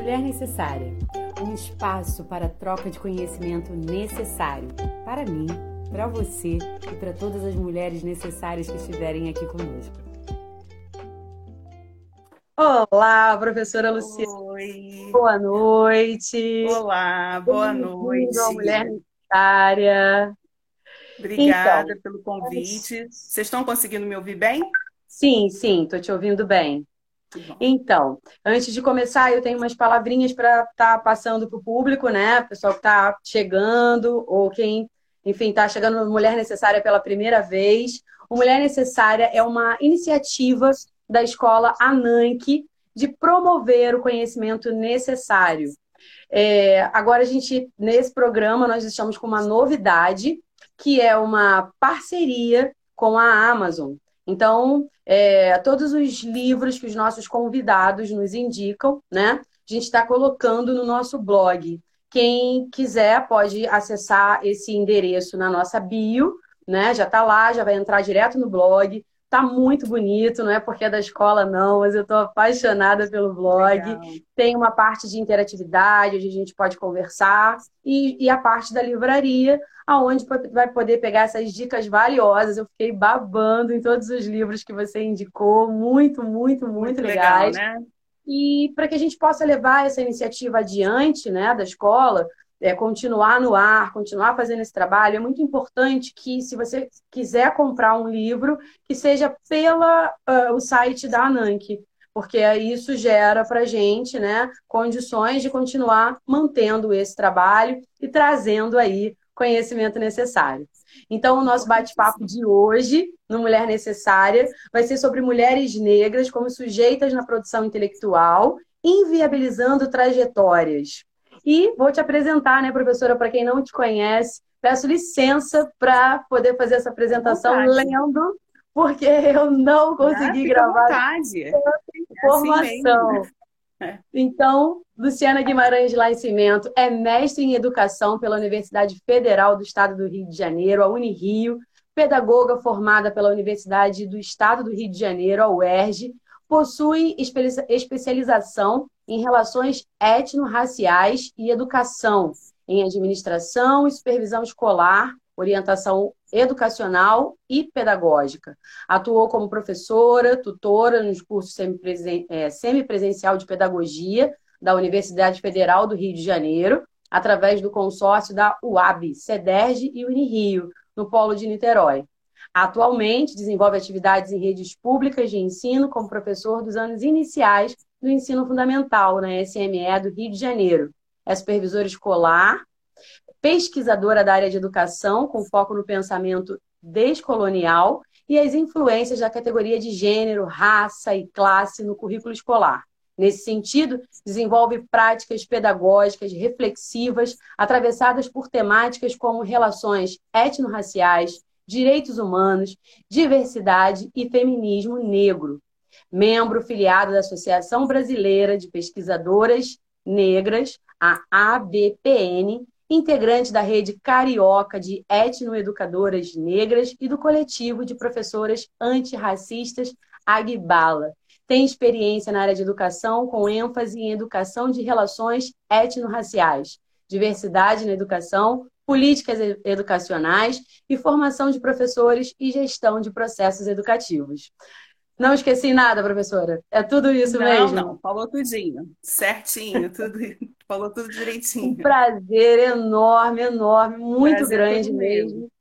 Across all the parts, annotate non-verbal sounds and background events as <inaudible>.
Mulher Necessária um espaço para troca de conhecimento necessário para mim, para você e para todas as mulheres necessárias que estiverem aqui conosco. Olá, professora Luciana. Oi. Boa noite. Olá, boa noite. Mulher Necessária. Obrigada então, pelo convite. Vocês estão conseguindo me ouvir bem? Sim, sim, estou te ouvindo bem. Então, antes de começar, eu tenho umas palavrinhas para estar tá passando para o público, né? Pessoal que está chegando, ou quem, enfim, está chegando Mulher Necessária pela primeira vez. O Mulher Necessária é uma iniciativa da escola ANANC de promover o conhecimento necessário. É, agora, a gente, nesse programa, nós estamos com uma novidade, que é uma parceria com a Amazon. Então, é, todos os livros que os nossos convidados nos indicam, né? A gente está colocando no nosso blog. Quem quiser pode acessar esse endereço na nossa bio, né? Já está lá, já vai entrar direto no blog. Tá muito bonito, não é porque é da escola, não, mas eu estou apaixonada pelo blog. Legal. Tem uma parte de interatividade, onde a gente pode conversar, e, e a parte da livraria, aonde vai poder pegar essas dicas valiosas. Eu fiquei babando em todos os livros que você indicou, muito, muito, muito, muito legais. Legal, né? E para que a gente possa levar essa iniciativa adiante, né, da escola, é, continuar no ar, continuar fazendo esse trabalho, é muito importante que, se você quiser comprar um livro, que seja pela uh, o site da ANANC, porque isso gera para a gente né, condições de continuar mantendo esse trabalho e trazendo aí conhecimento necessário. Então, o nosso bate-papo de hoje, no Mulher Necessária, vai ser sobre mulheres negras como sujeitas na produção intelectual, inviabilizando trajetórias. E vou te apresentar, né, professora, para quem não te conhece. Peço licença para poder fazer essa apresentação lendo, porque eu não consegui ah, gravar vontade. tanta informação. É assim então, Luciana Guimarães Nascimento é mestre em educação pela Universidade Federal do Estado do Rio de Janeiro, a Unirio, pedagoga formada pela Universidade do Estado do Rio de Janeiro, a UERJ, possui especialização em relações étnico-raciais e educação, em administração e supervisão escolar, orientação educacional e pedagógica. Atuou como professora, tutora nos cursos é, semipresencial de pedagogia da Universidade Federal do Rio de Janeiro, através do consórcio da UAB, CEDERJ e Unirio, no Polo de Niterói. Atualmente, desenvolve atividades em redes públicas de ensino como professor dos anos iniciais do ensino fundamental na SME do Rio de Janeiro. É supervisor escolar pesquisadora da área de educação, com foco no pensamento descolonial e as influências da categoria de gênero, raça e classe no currículo escolar. Nesse sentido, desenvolve práticas pedagógicas reflexivas, atravessadas por temáticas como relações étnico-raciais, direitos humanos, diversidade e feminismo negro. Membro filiado da Associação Brasileira de Pesquisadoras Negras, a ABPN, integrante da rede carioca de etnoeducadoras negras e do coletivo de professoras antirracistas Agbala. Tem experiência na área de educação, com ênfase em educação de relações etnorraciais, diversidade na educação, políticas educacionais e formação de professores e gestão de processos educativos. Não esqueci nada, professora. É tudo isso não, mesmo? Não, falou tudinho. Certinho, tudo, <laughs> falou tudo direitinho. Um prazer enorme, enorme, muito prazer grande mesmo. mesmo.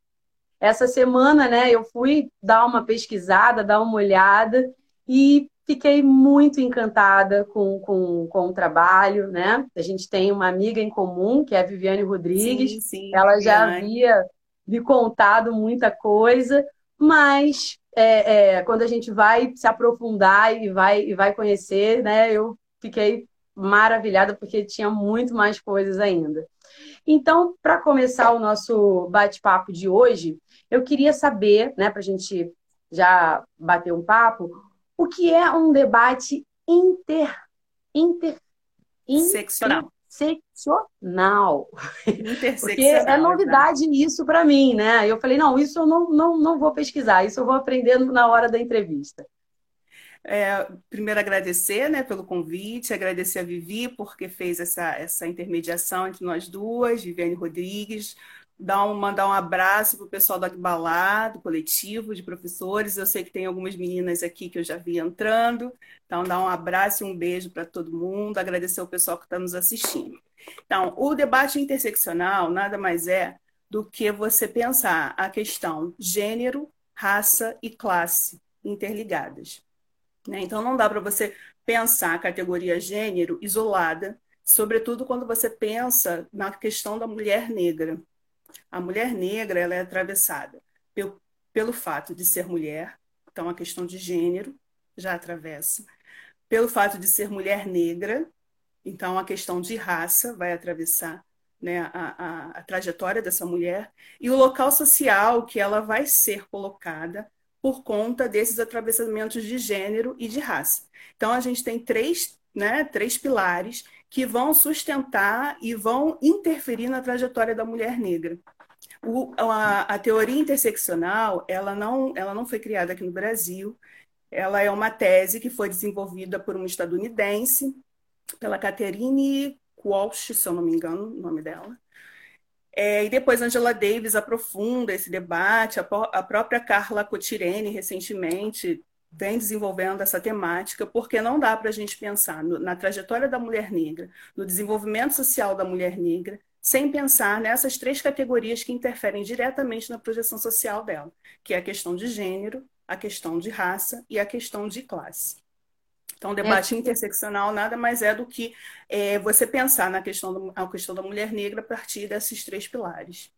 Essa semana, né, eu fui dar uma pesquisada, dar uma olhada e fiquei muito encantada com, com, com o trabalho, né? A gente tem uma amiga em comum, que é a Viviane Rodrigues. Sim, sim, Ela já havia me contado muita coisa, mas é, é, quando a gente vai se aprofundar e vai, e vai conhecer, né, eu fiquei maravilhada porque tinha muito mais coisas ainda. Então, para começar o nosso bate-papo de hoje, eu queria saber, né, para a gente já bater um papo, o que é um debate inter, inter, interseccional interseccional. Porque é novidade né? isso para mim, né? Eu falei, não, isso eu não, não, não vou pesquisar, isso eu vou aprendendo na hora da entrevista. É, primeiro agradecer né, pelo convite, agradecer a Vivi porque fez essa, essa intermediação entre nós duas, Viviane Rodrigues, dar um, mandar um abraço para o pessoal do Agbalá, do coletivo de professores. Eu sei que tem algumas meninas aqui que eu já vi entrando, então dar um abraço e um beijo para todo mundo, agradecer o pessoal que está nos assistindo. Então, o debate interseccional nada mais é do que você pensar a questão gênero, raça e classe interligadas. Né? Então, não dá para você pensar a categoria gênero isolada, sobretudo quando você pensa na questão da mulher negra. A mulher negra ela é atravessada pelo, pelo fato de ser mulher, então a questão de gênero já atravessa, pelo fato de ser mulher negra, então a questão de raça vai atravessar né, a, a, a trajetória dessa mulher, e o local social que ela vai ser colocada por conta desses atravessamentos de gênero e de raça. Então, a gente tem três, né, três pilares que vão sustentar e vão interferir na trajetória da mulher negra. O, a, a, teoria interseccional, ela não, ela não foi criada aqui no Brasil, ela é uma tese que foi desenvolvida por uma estadunidense, pela Catherine Walsh, se eu não me engano, o nome dela, é, e depois Angela Davis aprofunda esse debate, a, a própria Carla Cotirene, recentemente, vem desenvolvendo essa temática, porque não dá para a gente pensar no, na trajetória da mulher negra, no desenvolvimento social da mulher negra, sem pensar nessas três categorias que interferem diretamente na projeção social dela, que é a questão de gênero, a questão de raça e a questão de classe. Então, o debate é. interseccional nada mais é do que é, você pensar na questão, do, a questão da mulher negra a partir desses três pilares.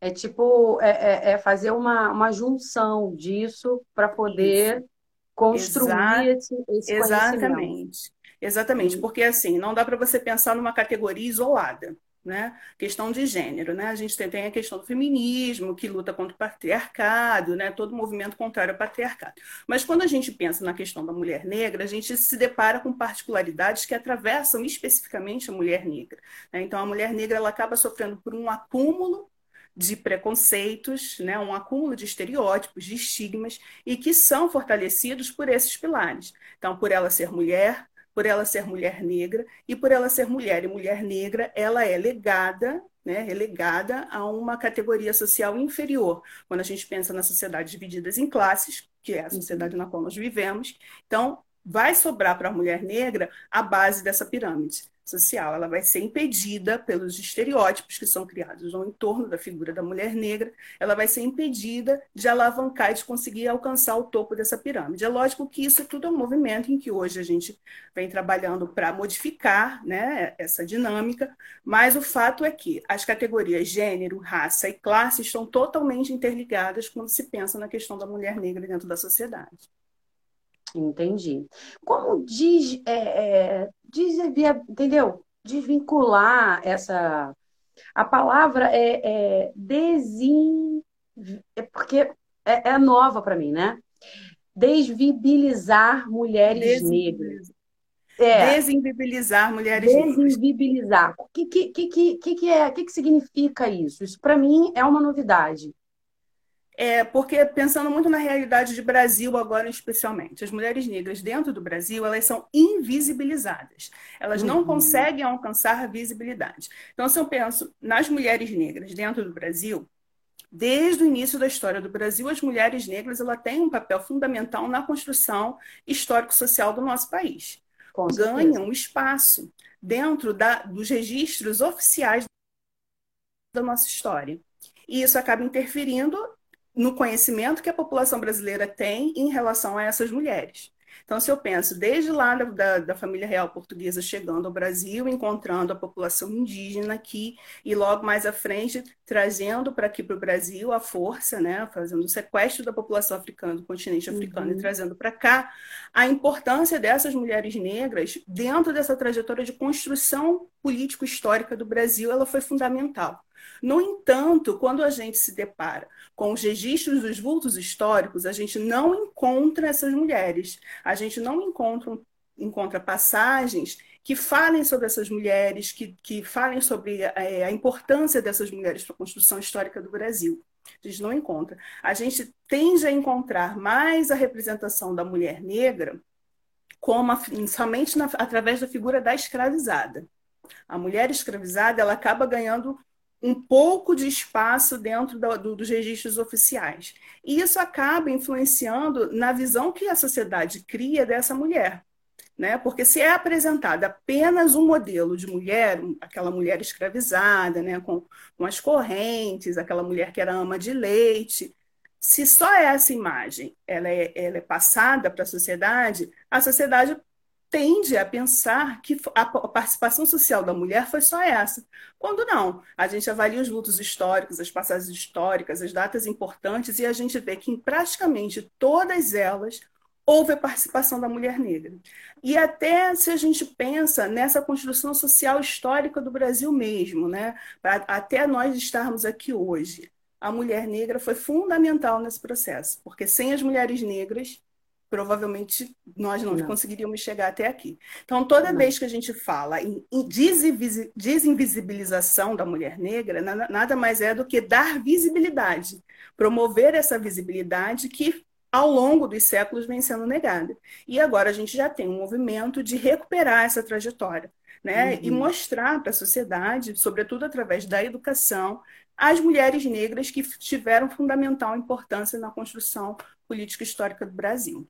É tipo, é, é, é fazer uma, uma junção disso para poder Isso. construir Exa esse, esse Exatamente. Exatamente, porque assim, não dá para você pensar numa categoria isolada né? Questão de gênero, né? A gente tem, a questão do feminismo, que luta contra o patriarcado, né? Todo movimento contrário ao patriarcado. Mas quando a gente pensa na questão da mulher negra, a gente se depara com particularidades que atravessam especificamente a mulher negra. Né? Então, a mulher negra ela acaba sofrendo por um acúmulo de preconceitos, né? um acúmulo de estereótipos, de estigmas, e que são fortalecidos por esses pilares. Então, por ela ser mulher, por ela ser mulher negra e por ela ser mulher e mulher negra, ela é legada, né, relegada a uma categoria social inferior. Quando a gente pensa na sociedade divididas em classes, que é a sociedade na qual nós vivemos, então vai sobrar para a mulher negra a base dessa pirâmide social. Ela vai ser impedida pelos estereótipos que são criados no entorno da figura da mulher negra, ela vai ser impedida de alavancar e de conseguir alcançar o topo dessa pirâmide. É lógico que isso tudo é um movimento em que hoje a gente vem trabalhando para modificar né, essa dinâmica, mas o fato é que as categorias gênero, raça e classe estão totalmente interligadas quando se pensa na questão da mulher negra dentro da sociedade. Entendi. Como diz, é, é, diz entendeu? Desvincular essa. A palavra é, é desin. É porque é, é nova para mim, né? Desvibilizar mulheres negras. É. Desinvibilizar mulheres Desinvibilizar. O que, que, que, que, que, é, que, que significa isso? Isso, para mim, é uma novidade. É, porque pensando muito na realidade de Brasil agora especialmente, as mulheres negras dentro do Brasil elas são invisibilizadas, elas não uhum. conseguem alcançar visibilidade. Então, se eu penso nas mulheres negras dentro do Brasil, desde o início da história do Brasil, as mulheres negras ela têm um papel fundamental na construção histórico-social do nosso país. Ganham espaço dentro da, dos registros oficiais da nossa história. E isso acaba interferindo no conhecimento que a população brasileira tem em relação a essas mulheres. Então, se eu penso desde lá da, da, família real portuguesa chegando ao Brasil, encontrando a população indígena aqui, e logo mais à frente trazendo para aqui para o Brasil a força, né, fazendo o sequestro da população africana, do continente africano, uhum. e trazendo para cá, a importância dessas mulheres negras dentro dessa trajetória de construção político-histórica do Brasil, ela foi fundamental. No entanto, quando a gente se depara com os registros dos vultos históricos, a gente não encontra essas mulheres, a gente não encontra, encontra passagens que falem sobre essas mulheres, que, que falem sobre é, a importância dessas mulheres para a construção histórica do Brasil. A gente não encontra. A gente tende a encontrar mais a representação da mulher negra como a, somente na, através da figura da escravizada. A mulher escravizada ela acaba ganhando um pouco de espaço dentro do, do, dos registros oficiais. E isso acaba influenciando na visão que a sociedade cria dessa mulher. Né? Porque se é apresentada apenas um modelo de mulher, aquela mulher escravizada, né? com, com as correntes, aquela mulher que era ama de leite, se só essa imagem ela é, ela é passada para a sociedade, a sociedade tende a pensar que a participação social da mulher foi só essa. Quando não, a gente avalia os lutos históricos, as passagens históricas, as datas importantes, e a gente vê que em praticamente todas elas houve a participação da mulher negra. E até se a gente pensa nessa construção social histórica do Brasil mesmo, né? até nós estarmos aqui hoje, a mulher negra foi fundamental nesse processo, porque sem as mulheres negras provavelmente nós não, não, conseguiríamos chegar até aqui. Então, toda não. vez que a gente fala em, desinvisibilização da mulher negra, nada, nada mais é do que dar visibilidade, promover essa visibilidade que ao longo dos séculos vem sendo negada. E agora a gente já tem um movimento de recuperar essa trajetória. Né? Uhum. E mostrar para a sociedade, sobretudo através da educação, as mulheres negras que tiveram fundamental importância na construção política histórica do Brasil.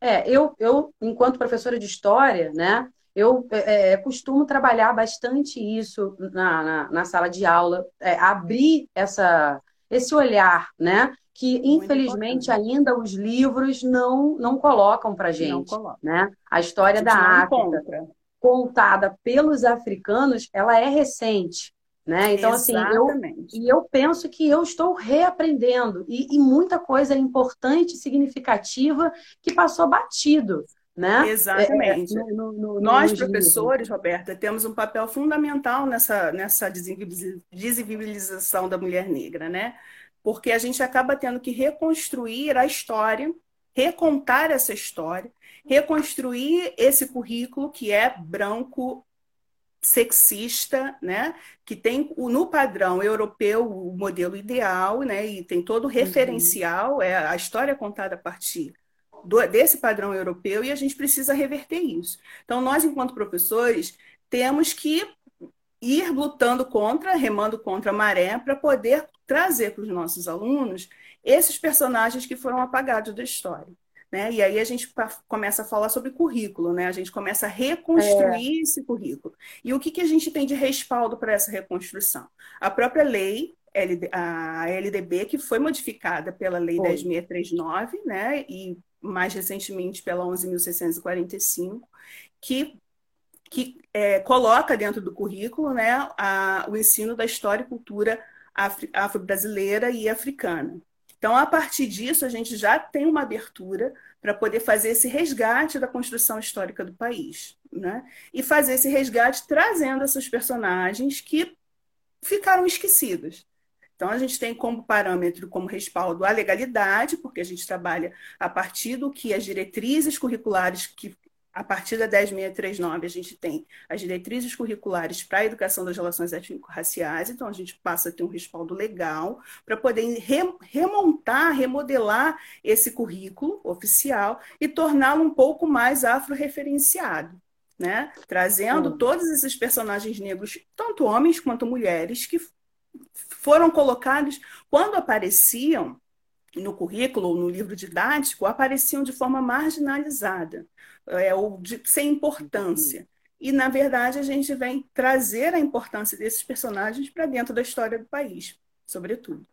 É, eu, eu, enquanto professora de história, né, eu é, é, costumo trabalhar bastante isso na, na, na sala de aula, é, abrir essa, esse olhar, né? Que Muito infelizmente importante. ainda os livros não, não colocam para gente, coloca. né? A história a da África encontra. contada pelos africanos, ela é recente, né? Então, Exatamente. assim, eu, e eu penso que eu estou reaprendendo, e, e muita coisa importante, significativa, que passou batido. Né? Exatamente. É, é no, no, no, Nós, professores, Roberta, temos um papel fundamental nessa, nessa desinvibilização da mulher negra, né? Porque a gente acaba tendo que reconstruir a história, recontar essa história, reconstruir esse currículo que é branco, sexista, né? Que tem no padrão europeu o modelo ideal, né? E tem todo o uhum. referencial, é a história contada a partir do, desse padrão europeu e a gente precisa reverter isso. Então nós, enquanto professores, temos que ir lutando contra, remando contra a maré, para poder trazer para os nossos alunos esses personagens que foram apagados da história. Né? E aí a gente começa a falar sobre currículo, né? A gente começa a reconstruir é. esse currículo. E o que, que a gente tem de respaldo para essa reconstrução? A própria lei, a LDB, que foi modificada pela Lei foi. 10.639, né? E mais recentemente pela 11.645, que, que é, coloca dentro do currículo né, a, o ensino da história e cultura afro-brasileira e africana. Então, a partir disso, a gente já tem uma abertura para poder fazer esse resgate da construção histórica do país. Né? E fazer esse resgate trazendo esses personagens que ficaram esquecidos. Então, a gente tem como parâmetro, como respaldo, a legalidade, porque a gente trabalha a partir do que as diretrizes curriculares que a partir da 10.639, a gente tem as diretrizes curriculares para a educação das relações étnico-raciais, então a gente passa a ter um respaldo legal para poder remontar, remodelar esse currículo oficial e torná-lo um pouco mais afro-referenciado. Né? Trazendo todos esses personagens negros, tanto homens quanto mulheres, que foram colocados, quando apareciam no currículo ou no livro didático, apareciam de forma marginalizada é, ou de, sem importância. E, na verdade, a gente vem trazer a importância desses personagens para dentro da história do país, sobretudo.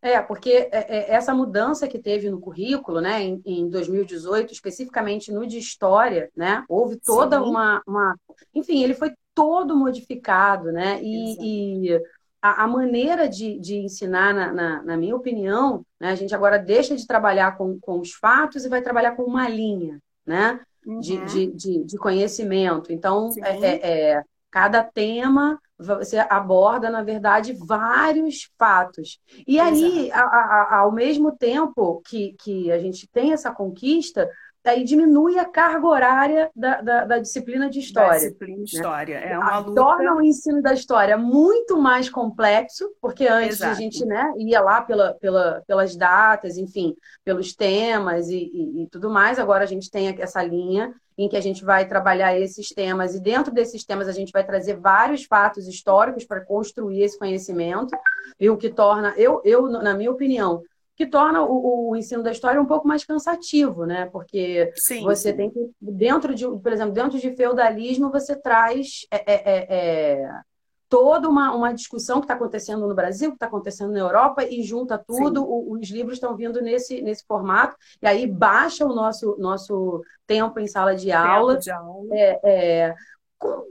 É, porque é, é, essa mudança que teve no currículo, né, em, em 2018, especificamente no de história, né, houve toda uma, uma, enfim, ele foi todo modificado, né, e, e a, a, maneira de, de ensinar, na, na, na minha opinião, né, a gente agora deixa de trabalhar com, com os fatos e vai trabalhar com uma linha, né? Uhum. de, de, de, de, conhecimento. Então, é, é, é, cada tema você aborda, na verdade, vários fatos. E aí, a, a, ao mesmo tempo que, que a gente tem essa conquista, aí diminui a carga horária da, da, da disciplina de história. Da disciplina de história, né? é uma luta. Torna o ensino da história muito mais complexo, porque antes Exato. a gente né, ia lá pela, pela, pelas datas, enfim, pelos temas e, e, e tudo mais. Agora a gente tem essa linha em que a gente vai trabalhar esses temas, e dentro desses temas a gente vai trazer vários fatos históricos para construir esse conhecimento, e o que torna, eu, eu na minha opinião, que torna o, o, ensino da história um pouco mais cansativo, né? Porque sim, você tem que, dentro de, por exemplo, dentro de feudalismo, você traz é, é, é, é toda uma, uma discussão que está acontecendo no Brasil, que está acontecendo na Europa, e junta tudo, o, os livros estão vindo nesse, nesse formato, e aí baixa o nosso, nosso tempo em sala de aula. De aula. É, é,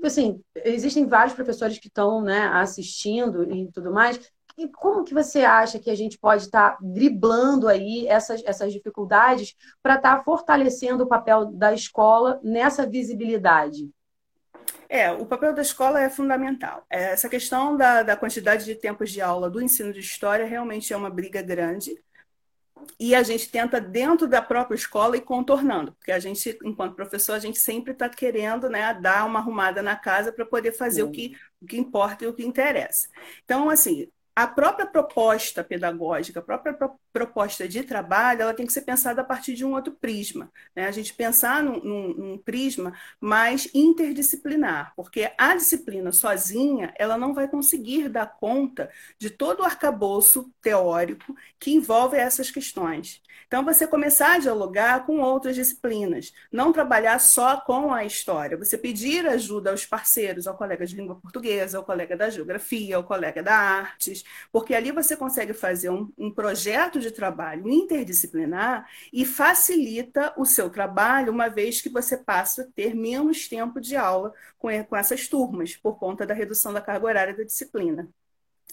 assim, existem vários professores que estão né, assistindo e tudo mais, e como que você acha que a gente pode estar tá driblando aí essas, essas dificuldades para estar tá fortalecendo o papel da escola nessa visibilidade? É, o papel da escola é fundamental. É, essa questão da, da quantidade de tempos de aula do ensino de história realmente é uma briga grande. E a gente tenta, dentro da própria escola, ir contornando, porque a gente, enquanto professor, a gente sempre está querendo né, dar uma arrumada na casa para poder fazer o que, o que importa e o que interessa. Então, assim, a própria proposta pedagógica, a própria proposta de trabalho, ela tem que ser pensada a partir de um outro prisma. Né? A gente pensar num, num, num, prisma mais interdisciplinar, porque a disciplina sozinha, ela não vai conseguir dar conta de todo o arcabouço teórico que envolve essas questões. Então, você começar a dialogar com outras disciplinas, não trabalhar só com a história, você pedir ajuda aos parceiros, ao colega de língua portuguesa, ao colega da geografia, ao colega da artes, porque ali você consegue fazer um, um projeto de trabalho interdisciplinar e facilita o seu trabalho, uma vez que você passa a ter menos tempo de aula com, com essas turmas, por conta da redução da carga horária da disciplina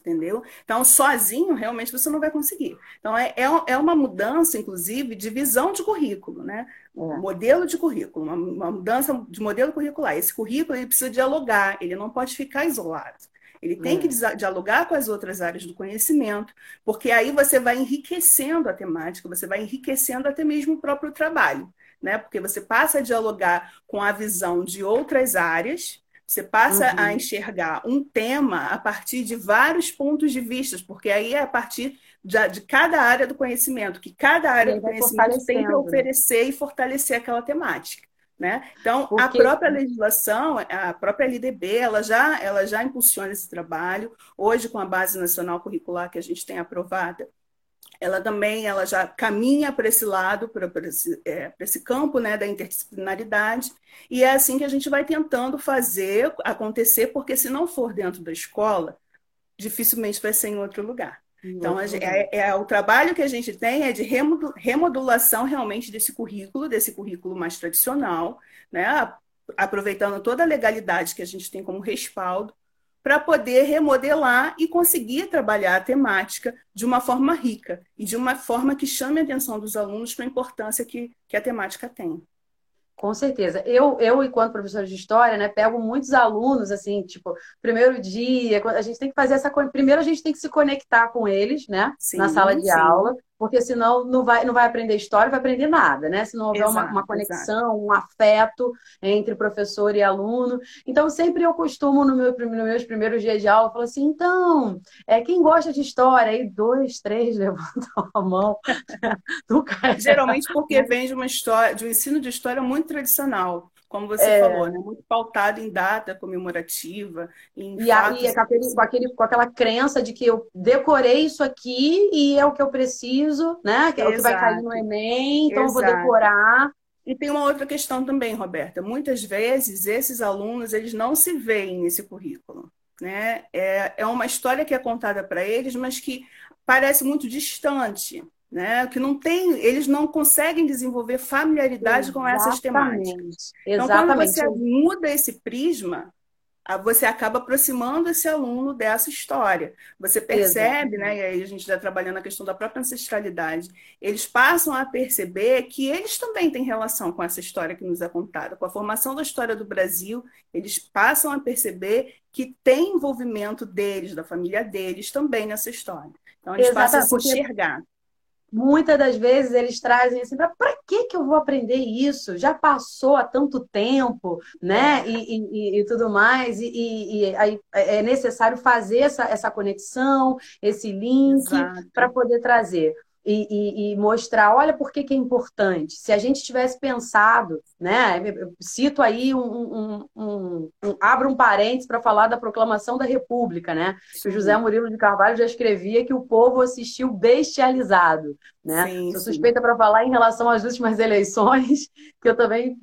entendeu? Então, sozinho, realmente, você não vai conseguir. Então, é, é, é uma mudança, inclusive, de visão de currículo, né? É. Modelo de currículo, uma, uma, mudança de modelo curricular. Esse currículo ele precisa dialogar, ele não pode ficar isolado. Ele tem que é. dialogar com as outras áreas do conhecimento, porque aí você vai enriquecendo a temática, você vai enriquecendo até mesmo o próprio trabalho, né? Porque você passa a dialogar com a visão de outras áreas, você passa uhum. a enxergar um tema a partir de vários pontos de vista, porque aí é a partir de, de cada área do conhecimento, que cada área do conhecimento tem que oferecer e fortalecer aquela temática. Né? Então, Porque... a própria legislação, a própria LDB, ela já, ela já impulsiona esse trabalho. Hoje, com a Base Nacional Curricular que a gente tem aprovada, ela também ela já caminha para esse lado, para esse, é, esse campo né, da interdisciplinaridade, e é assim que a gente vai tentando fazer acontecer, porque se não for dentro da escola, dificilmente vai ser em outro lugar. Então, é, é, o trabalho que a gente tem é de remodulação realmente desse currículo, desse currículo mais tradicional, né? aproveitando toda a legalidade que a gente tem como respaldo, para poder remodelar e conseguir trabalhar a temática de uma forma rica e de uma forma que chame a atenção dos alunos para a importância que, que a temática tem. Com certeza. Eu, eu, enquanto professora de história, né, pego muitos alunos, assim, tipo, primeiro dia, a gente tem que fazer essa. Primeiro a gente tem que se conectar com eles, né, sim, na sala de sim. aula porque senão não vai, não vai aprender história, vai aprender nada, né? Se não houver exato, uma, uma, conexão, exato. um afeto entre professor e aluno. Então, sempre eu costumo, no meu, nos meus primeiros dias de aula, falar assim, então, é, quem gosta de história? Aí dois, três <laughs> levantam a mão. <laughs> Geralmente porque vem de uma história, de um ensino de história muito tradicional como você é... falou, né? muito pautado em data comemorativa. Em e aí, com, aquele, com, aquele, com aquela crença de que eu decorei isso aqui e é o que eu preciso, né? Que é Exato. o que vai cair no Enem, então Exato. eu vou decorar. E tem uma outra questão também, Roberta. Muitas vezes esses alunos eles não se veem nesse currículo. Né? É, é uma história que é contada para eles, mas que parece muito distante né? Que não tem, eles não conseguem desenvolver familiaridade Exatamente. com essas temáticas. Então, quando você muda esse prisma, você acaba aproximando esse aluno dessa história. Você percebe, né? E aí a gente está trabalhando a questão da própria ancestralidade. Eles passam a perceber que eles também têm relação com essa história que nos é contada, com a formação da história do Brasil. Eles passam a perceber que tem envolvimento deles, da família deles, também nessa história. Então eles Exatamente. passam a se enxergar. Muitas das vezes eles trazem assim, para que, que eu vou aprender isso? Já passou há tanto tempo, né? E, e, e tudo mais, e, e, aí é necessário fazer essa, essa conexão, esse link para poder trazer e, e, e, mostrar, olha por que, que, é importante. Se a gente tivesse pensado, né? Eu cito aí um, um, um, um abro um parênteses para falar da proclamação da República, né? O José Murilo de Carvalho já escrevia que o povo assistiu bestializado, né? Sim, Sou suspeita para falar em relação às últimas eleições, <laughs> que eu também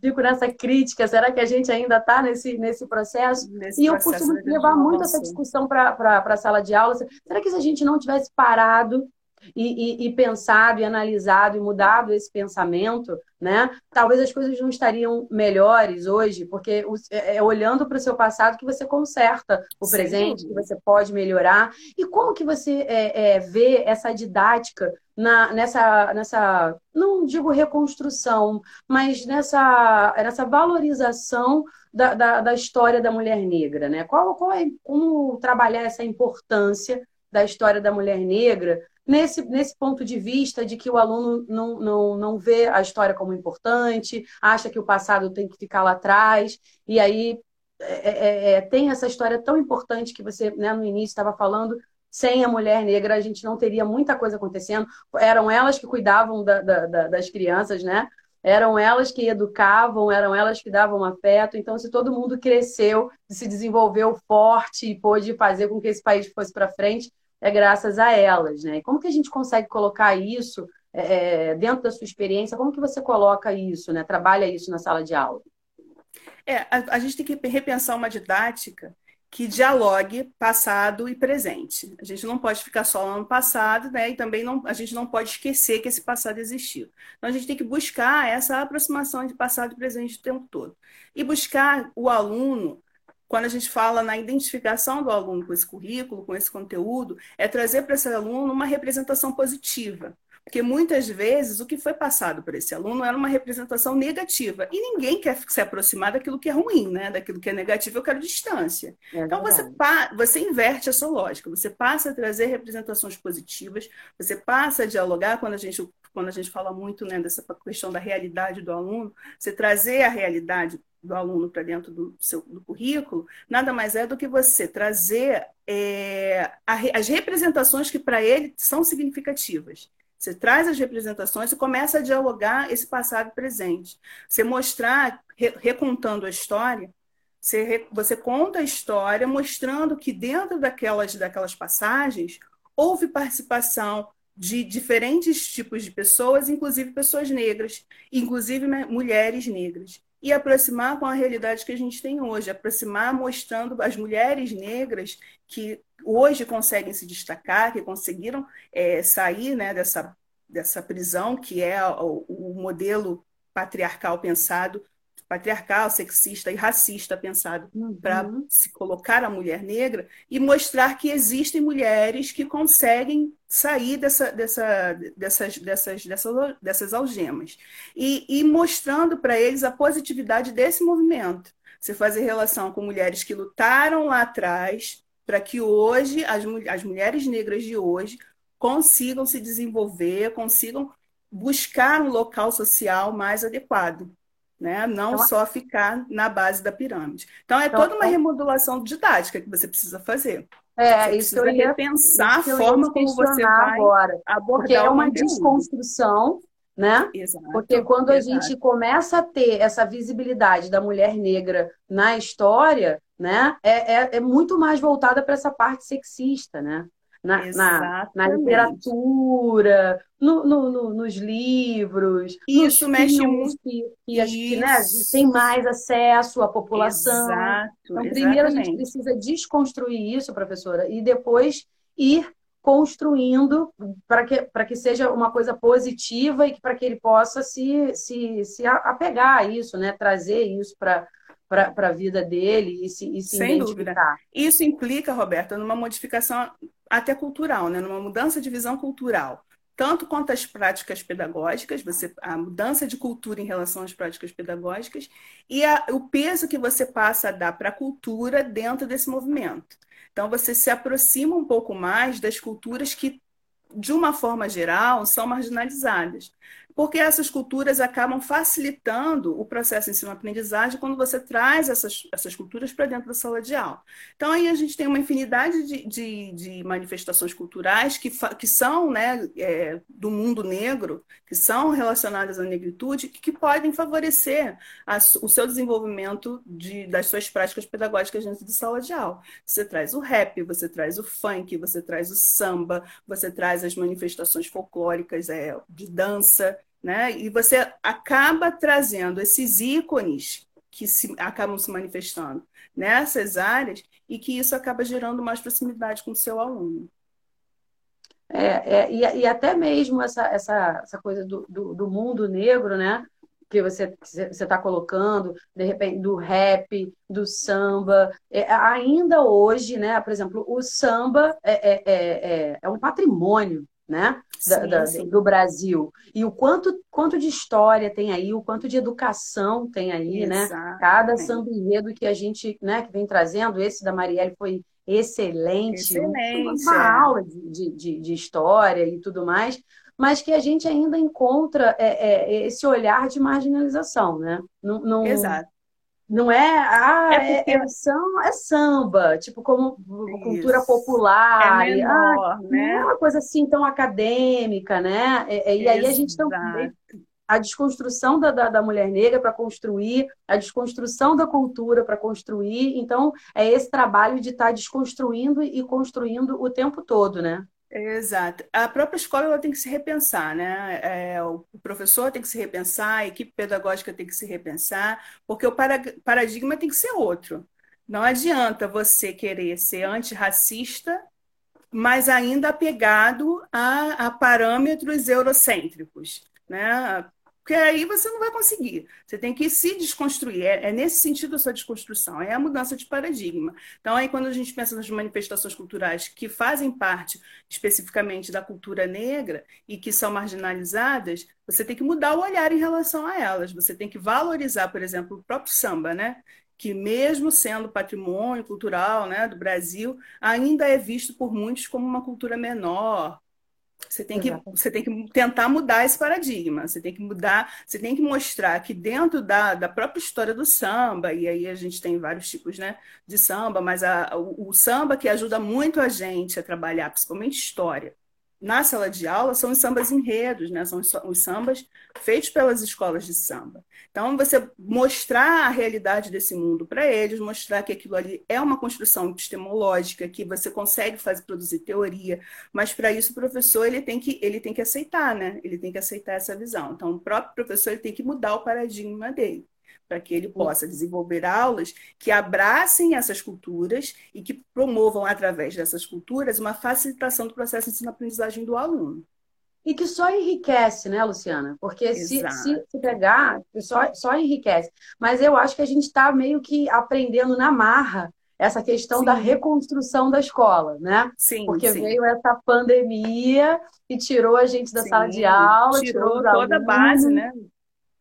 fico nessa crítica. Será que a gente ainda está nesse, nesse processo? Nesse e eu costumo levar muito essa discussão para a sala de aula. Será que se a gente não tivesse parado e, e, e, pensado e analisado e mudado esse pensamento, né? Talvez as coisas não estariam melhores hoje, porque é, é olhando para o seu passado que você conserta o Sim. presente, que você pode melhorar. E como que você é, é, vê essa didática na, nessa, nessa, não digo reconstrução, mas nessa, nessa valorização da, da, da história da mulher negra, né? Qual, qual é, como trabalhar essa importância da história da mulher negra nesse, nesse ponto de vista de que o aluno não, não, não vê a história como importante, acha que o passado tem que ficar lá atrás, e aí é, é, é tem essa história tão importante que você né, no início estava falando. Sem a mulher negra, a gente não teria muita coisa acontecendo. Eram elas que cuidavam da, da, das crianças, né? eram elas que educavam, eram elas que davam afeto. Então, se todo mundo cresceu, se desenvolveu forte e pôde fazer com que esse país fosse para frente, é graças a elas, né? como que a gente consegue colocar isso é, é, dentro da sua experiência? Como que você coloca isso, né? Trabalha isso na sala de aula? É, a, a gente tem que repensar uma didática que dialogue passado e presente. A gente não pode ficar só no passado, né? E também não, a gente não pode esquecer que esse passado existiu. Então a gente tem que buscar essa aproximação de passado e presente o tempo todo. E buscar o aluno quando a gente fala na identificação do aluno com esse currículo, com esse conteúdo, é trazer para esse aluno uma representação positiva. Porque muitas vezes o que foi passado por esse aluno era uma representação negativa. E ninguém quer se aproximar daquilo que é ruim, né? Daquilo que é negativo, eu quero distância. É então você, você inverte a sua lógica, você passa a trazer representações positivas, você passa a dialogar quando a gente, quando a gente fala muito né, dessa questão da realidade do aluno, você trazer a realidade do aluno para dentro do seu do currículo, nada mais é do que você trazer é, a, as representações que para ele são significativas. Você traz as representações e começa a dialogar esse passado e presente. Você mostrar, re, recontando a história, você, você conta a história mostrando que dentro daquelas, daquelas passagens houve participação de diferentes tipos de pessoas, inclusive pessoas negras, inclusive mulheres negras e aproximar com a realidade que a gente tem hoje, aproximar mostrando as mulheres negras que hoje conseguem se destacar, que conseguiram é, sair né, dessa, dessa prisão, que é o, o modelo patriarcal pensado patriarcal, sexista e racista pensado uhum. para se colocar a mulher negra e mostrar que existem mulheres que conseguem sair dessa, dessa, dessas, dessas, dessas, dessas algemas e, e mostrando para eles a positividade desse movimento. Você fazer relação com mulheres que lutaram lá atrás para que hoje as, as mulheres negras de hoje consigam se desenvolver, consigam buscar um local social mais adequado né? Não então, só ficar na base da pirâmide. Então, é então, toda uma é remodulação didática que você precisa fazer. É, você isso eu ia repensar a forma como você vai agora, abordar porque é uma desconstrução, né? Exato, porque quando exato. a gente começa a ter essa visibilidade da mulher negra na história, né, é, é, é muito mais voltada para essa parte sexista, né? Na, na, na, literatura, no, no, no, nos livros. Isso mexe muito. Que, que, Isso. que né, tem mais acesso à população. Exato, então, primeiro a gente precisa desconstruir isso, professora, e depois ir construindo para que, que seja uma coisa positiva e para que ele possa se, se, se apegar a isso, né? trazer isso para para a vida dele e se, e se Sem. Dúvida. Isso implica, Roberta, numa modificação até cultural, né? numa mudança de visão cultural. Tanto quanto as práticas pedagógicas, você, a mudança de cultura em relação às práticas pedagógicas, e a, o peso que você passa a dar para a cultura dentro desse movimento. Então, você se aproxima um pouco mais das culturas que de uma forma geral, são marginalizadas porque essas culturas acabam facilitando o processo ensino-aprendizagem quando você traz essas, essas culturas para dentro da sala de aula. Então, aí a gente tem uma infinidade de, de, de manifestações culturais que, que são né, é, do mundo negro, que são relacionadas à negritude, que, que podem favorecer a, o seu desenvolvimento de, das suas práticas pedagógicas dentro de sala de aula. Você traz o rap, você traz o funk, você traz o samba, você traz as manifestações folclóricas é, de dança, né? E você acaba trazendo esses ícones que se, acabam se manifestando nessas áreas e que isso acaba gerando mais proximidade com o seu aluno. É, é e, e, até mesmo essa, essa, essa coisa do, do, do mundo negro, né? que você está colocando, de repente, do rap, do samba. É, ainda hoje, né, por exemplo, o samba é, é, é, é um patrimônio né? Da, da, do Brasil. E o quanto, quanto de história tem aí, o quanto de educação tem aí, né? Cada samba enredo que a gente, né, que vem trazendo, esse da Marielle foi excelente, excelente uma, é. aula de, de, de, história e tudo mais, mas que a gente ainda encontra é, é, esse olhar de marginalização, né? Não, não, Exato. Não é, ah, é, porque... é, samba, é samba, tipo, como Isso. cultura popular. É menor, ah, né? Não é uma coisa assim tão acadêmica, né? E, e aí a gente também a desconstrução da, da, da mulher negra para construir, a desconstrução da cultura para construir. Então, é esse trabalho de estar tá desconstruindo e construindo o tempo todo, né? Exato. A própria escola ela tem que se repensar, né? É, o professor tem que se repensar, a equipe pedagógica tem que se repensar, porque o paradigma tem que ser outro. Não adianta você querer ser antirracista, mas ainda apegado a, a parâmetros eurocêntricos. Né? Porque aí você não vai conseguir. Você tem que se desconstruir. É, é, nesse sentido a sua desconstrução, é a mudança de paradigma. Então, aí, quando a gente pensa nas manifestações culturais que fazem parte especificamente da cultura negra e que são marginalizadas, você tem que mudar o olhar em relação a elas. Você tem que valorizar, por exemplo, o próprio samba, né? que mesmo sendo patrimônio cultural né, do Brasil, ainda é visto por muitos como uma cultura menor, você tem, que, você tem que tentar mudar esse paradigma, você tem que mudar, você tem que mostrar que dentro da, da própria história do samba, e aí a gente tem vários tipos né, de samba, mas a, o, o samba que ajuda muito a gente a trabalhar, principalmente história, na sala de aula são os sambas enredos, né? são os sambas feitos pelas escolas de samba. Então, você mostrar a realidade desse mundo para eles, mostrar que aquilo ali é uma construção epistemológica, que você consegue fazer produzir teoria, mas para isso o professor ele tem que ele tem que aceitar, né? Ele tem que aceitar essa visão. Então, o próprio professor ele tem que mudar o paradigma dele para que ele possa desenvolver aulas que abracem essas culturas e que promovam, através dessas culturas, uma facilitação do processo de ensino-aprendizagem do aluno. E que só enriquece, né, Luciana? Porque se, se, se, pegar, só, só enriquece. Mas eu acho que a gente está meio que aprendendo na marra essa questão sim. da reconstrução da escola, né? Sim, Porque sim. veio essa pandemia e tirou a gente da sim, sala de aula, tirou, tirou toda a base, né?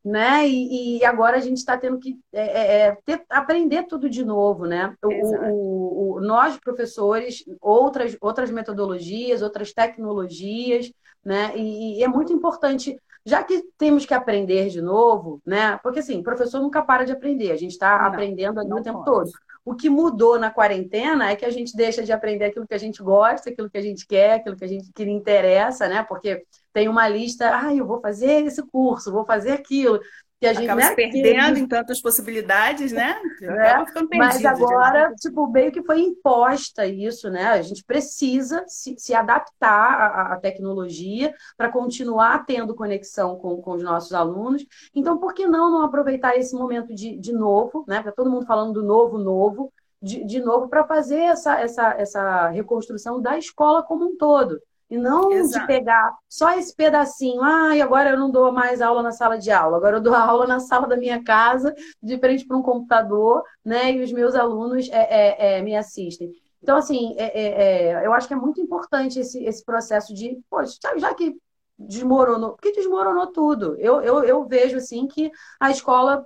Né? E, e, agora a gente está tendo que é, é, é, ter, aprender tudo de novo, né? O, o, o, nós, professores, outras, outras metodologias, outras tecnologias, né? E, e, é muito importante, já que temos que aprender de novo, né? Porque assim, o professor nunca para de aprender, a gente está aprendendo ali o tempo pode. todo. O que mudou na quarentena é que a gente deixa de aprender aquilo que a gente gosta, aquilo que a gente quer, aquilo que a gente que interessa, né? Porque tem uma lista, ah, eu vou fazer esse curso, vou fazer aquilo. Que a gente acaba né, se perdendo que... em tantas possibilidades, né? É, mas agora, tipo, meio que foi imposta isso, né? A gente precisa se, se adaptar à, à tecnologia para continuar tendo conexão com, com os nossos alunos. Então, por que não não aproveitar esse momento de, de novo, né? Para todo mundo falando do novo, novo, de, de novo para fazer essa, essa, essa reconstrução da escola como um todo. E não Exato. de pegar só esse pedacinho, ah, e agora eu não dou mais aula na sala de aula, agora eu dou <laughs> aula na sala da minha casa, de frente para um computador, né? E os meus alunos é, é, é, me assistem. Então, assim, é, é, é, eu acho que é muito importante esse, esse processo de, poxa, já que desmoronou, porque desmoronou tudo. Eu, eu, eu vejo, assim, que a escola.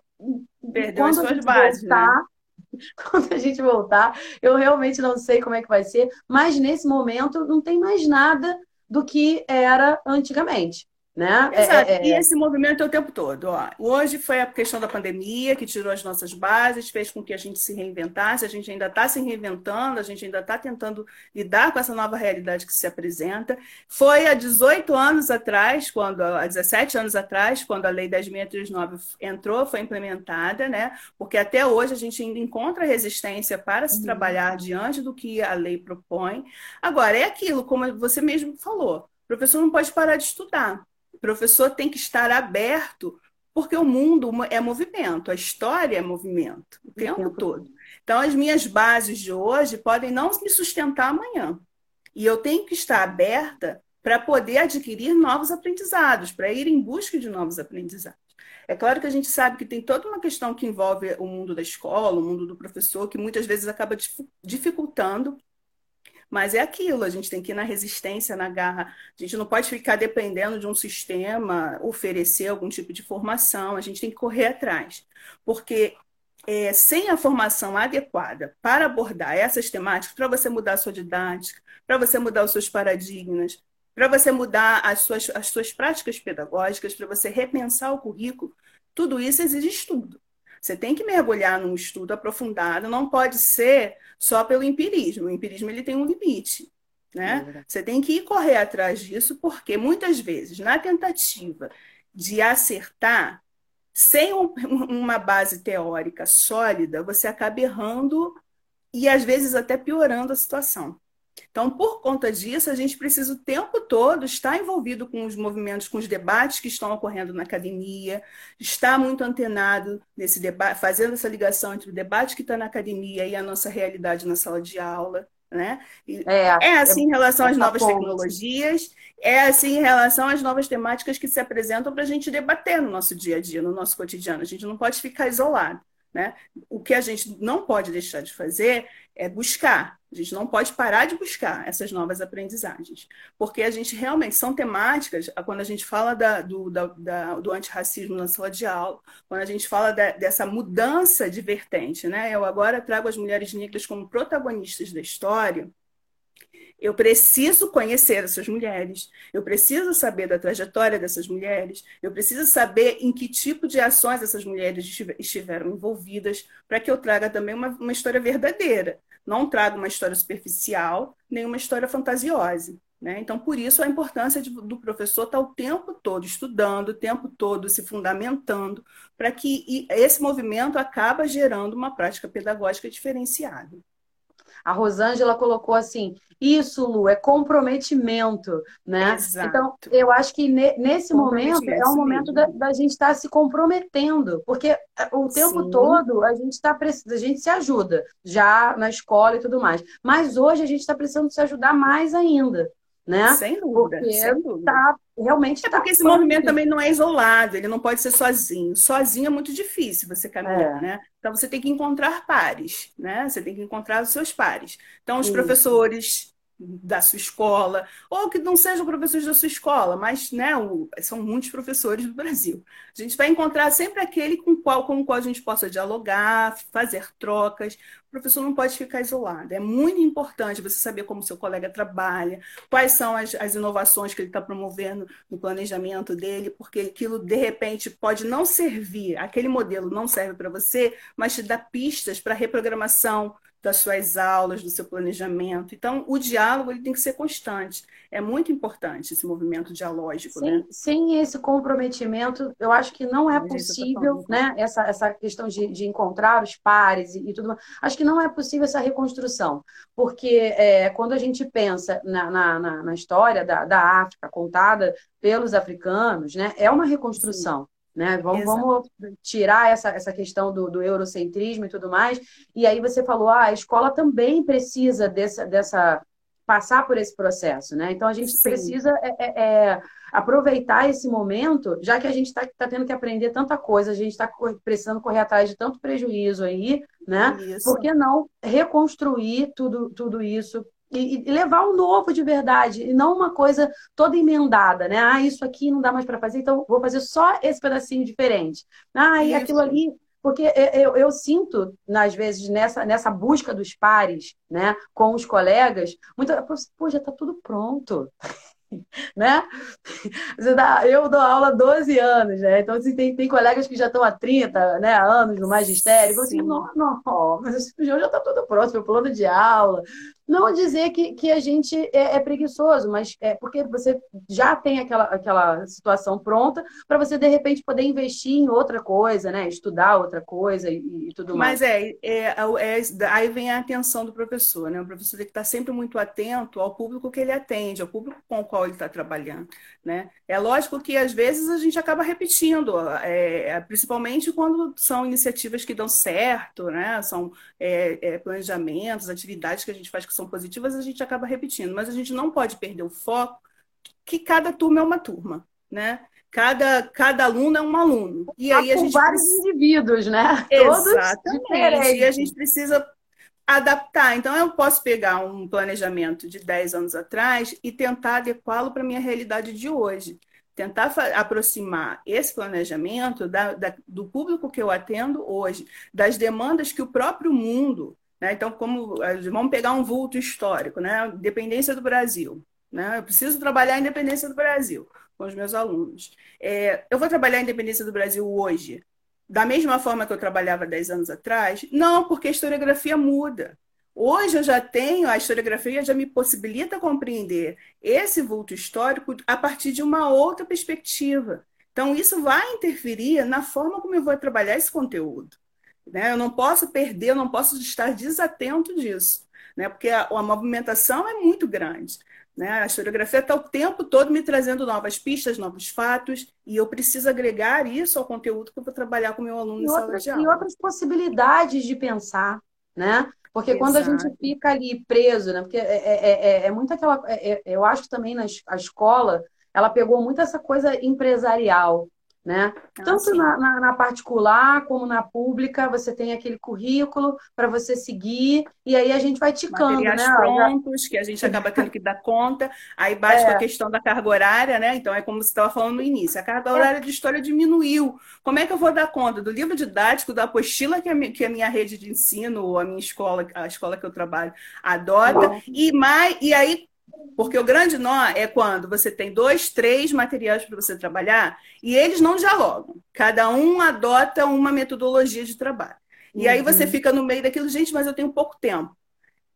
Perdeu as suas bases, voltar, né? <laughs> quando a gente voltar. Eu realmente não sei como é que vai ser, mas nesse momento não tem mais nada do que era antigamente. Né? É, Exato. É, é, e esse movimento é o tempo todo. Ó. Hoje foi a questão da pandemia que tirou as nossas bases, fez com que a gente se reinventasse. A gente ainda está se reinventando, a gente ainda está tentando lidar com essa nova realidade que se apresenta. Foi há 18 anos atrás, quando há 17 anos atrás, quando a Lei 10.639 entrou, foi implementada, né? Porque até hoje a gente ainda encontra resistência para se uhum. trabalhar diante do que a lei propõe. Agora, é aquilo, como você mesmo falou. O professor não pode parar de estudar. O professor tem que estar aberto, porque o mundo é movimento, a história é movimento, o tempo, tempo todo. Então, as minhas bases de hoje podem não me sustentar amanhã. E eu tenho que estar aberta para poder adquirir novos aprendizados, para ir em busca de novos aprendizados. É claro que a gente sabe que tem toda uma questão que envolve o mundo da escola, o mundo do professor, que muitas vezes acaba dificultando mas é aquilo, a gente tem que ir na resistência, na garra. A gente não pode ficar dependendo de um sistema oferecer algum tipo de formação, a gente tem que correr atrás. Porque é, sem a formação adequada para abordar essas temáticas, para você mudar a sua didática, para você mudar os seus paradigmas, para você mudar as suas, as suas práticas pedagógicas, para você repensar o currículo, tudo isso exige estudo. Você tem que mergulhar num estudo aprofundado, não pode ser só pelo empirismo. O empirismo ele tem um limite. Né? É Você tem que ir correr atrás disso, porque muitas vezes, na tentativa de acertar, sem um, uma base teórica sólida, você acaba errando e às vezes até piorando a situação. Então, por conta disso, a gente precisa o tempo todo estar envolvido com os movimentos, com os debates que estão ocorrendo na academia, estar muito antenado nesse debate, fazendo essa ligação entre o debate que está na academia e a nossa realidade na sala de aula. Né? É, é assim em relação às novas ponte. tecnologias, é assim em relação às novas temáticas que se apresentam para a gente debater no nosso dia a dia, no nosso cotidiano. A gente não pode ficar isolado. Né? O que a gente não pode deixar de fazer é buscar. A gente não pode parar de buscar essas novas aprendizagens, porque a gente realmente são temáticas, quando a gente fala da, do, da, da, do antirracismo na sala de aula, quando a gente fala da, dessa mudança de vertente, né? Eu agora trago as mulheres negras como protagonistas da história, eu preciso conhecer essas mulheres, eu preciso saber da trajetória dessas mulheres, eu preciso saber em que tipo de ações essas mulheres estiveram envolvidas, para que eu traga também uma, uma história verdadeira. Não trago uma história superficial, nem uma história fantasiosa. Né? Então, por isso, a importância de, do professor estar o tempo todo estudando, o tempo todo se fundamentando, para que esse movimento acaba gerando uma prática pedagógica diferenciada. A Rosângela colocou assim: isso, Lu, é comprometimento, né? Exato. Então, eu acho que ne nesse momento é o momento da, da, gente estar tá se comprometendo, porque é, o tempo Sim. todo a gente está a gente se ajuda já na escola e tudo mais, mas hoje a gente está precisando se ajudar mais ainda, né? Sem dúvida. Porque sem dúvida. Tá, realmente é tá porque esse movimento também não é isolado, ele não pode ser sozinho. Sozinho é muito difícil você caminhar, é. né? Então você tem que encontrar pares, né? Você tem que encontrar os seus pares. Então os Isso. professores da sua escola, ou que não sejam professores da sua escola, mas né, o, são muitos professores do Brasil. A gente vai encontrar sempre aquele com, qual, com o qual a gente possa dialogar, fazer trocas. O professor não pode ficar isolado. É muito importante você saber como seu colega trabalha, quais são as, as inovações que ele está promovendo no planejamento dele, porque aquilo, de repente, pode não servir, aquele modelo não serve para você, mas te dá pistas para reprogramação, das suas aulas, do seu planejamento. Então, o diálogo ele tem que ser constante. É muito importante esse movimento dialógico. Sem, né? sem esse comprometimento, eu acho que não é possível, né? Essa, essa questão de, de encontrar os pares e, e, tudo mais. Acho que não é possível essa reconstrução. Porque é, quando a gente pensa na, na, na história da, da África contada pelos africanos, né? É uma reconstrução. Sim. Né? Vamos, vamos, tirar essa, essa questão do, do, eurocentrismo e tudo mais. E aí você falou, ah, a escola também precisa dessa, dessa passar por esse processo, né? Então a gente Sim. precisa é, é, é, aproveitar esse momento, já que a gente está tá tendo que aprender tanta coisa, a gente está precisando correr atrás de tanto prejuízo aí, né? Isso. Por que não reconstruir tudo, tudo isso e, e, levar o novo de verdade, e não uma coisa toda emendada, né? Ah, isso aqui não dá mais para fazer, então vou fazer só esse pedacinho diferente. Ah, e isso. aquilo ali. Porque eu, eu, sinto, às vezes, nessa, nessa busca dos pares, né, com os colegas, muita, pô, já está tudo pronto. <laughs> né? Eu dou aula há 12 anos, né? Então, assim, tem, tem colegas que já estão há 30 né, anos no magistério. Assim, não, não, mas esse já está todo pronto, meu plano de aula. Não dizer que, que a gente é, é, preguiçoso, mas é porque você já tem aquela, aquela situação pronta para você, de repente, poder investir em outra coisa, né? Estudar outra coisa e, e tudo mais. Mas é, é, é, aí vem a atenção do professor, né? O professor tem que estar sempre muito atento ao público que ele atende, ao público com o qual ele está trabalhando, né? É lógico que, às vezes, a gente acaba repetindo, é, é principalmente quando são iniciativas que dão certo, né? São é, planejamentos, atividades que a gente faz que são positivas, a gente acaba repetindo, mas a gente não pode perder o foco que cada turma é uma turma, né? Cada, cada aluno é um aluno. E aí a gente vários precisa... indivíduos, né? <laughs> Exatamente. E a gente precisa adaptar. Então, eu posso pegar um planejamento de 10 anos atrás e tentar adequá-lo para a minha realidade de hoje. Tentar aproximar esse planejamento da, da, do público que eu atendo hoje, das demandas que o próprio mundo né? Então, como vamos pegar um vulto histórico, né? Independência do Brasil. Né? Eu preciso trabalhar a independência do Brasil com os meus alunos. É, eu vou trabalhar a independência do Brasil hoje, da mesma forma que eu trabalhava 10 anos atrás? Não, porque a historiografia muda. Hoje eu já tenho, a historiografia já me possibilita compreender esse vulto histórico a partir de uma outra perspectiva. Então, isso vai interferir na forma como eu vou trabalhar esse conteúdo. Né? Eu não posso perder, eu não posso estar desatento disso, né? porque a, a movimentação é muito grande. Né? A historiografia está o tempo todo me trazendo novas pistas, novos fatos, e eu preciso agregar isso ao conteúdo que eu vou trabalhar com o meu aluno e em outras, sala de aula. E outras possibilidades de pensar, né? Porque Exato. quando a gente fica ali preso, né? Porque é, é, é, é muito aquela. É, é, eu acho que também na a escola ela pegou muito essa coisa empresarial, né? Ah, Tanto na, na, na, particular como na pública, você tem aquele currículo para você seguir, e aí a gente vai ticando, Materiais né? prontos, que a gente acaba tendo que dar conta, aí bate é. com a questão da carga horária, né? Então é como você estava falando no início, a carga horária é. de história diminuiu. Como é que eu vou dar conta do livro didático, da apostila que a, que a minha rede de ensino, ou a minha escola, a escola que eu trabalho, adota, e, mais, e aí porque o grande nó é quando você tem dois, três materiais para você trabalhar e eles não dialogam. Cada um adota uma metodologia de trabalho. E uhum. aí você uhum. fica no meio daquilo, gente, mas eu tenho pouco tempo.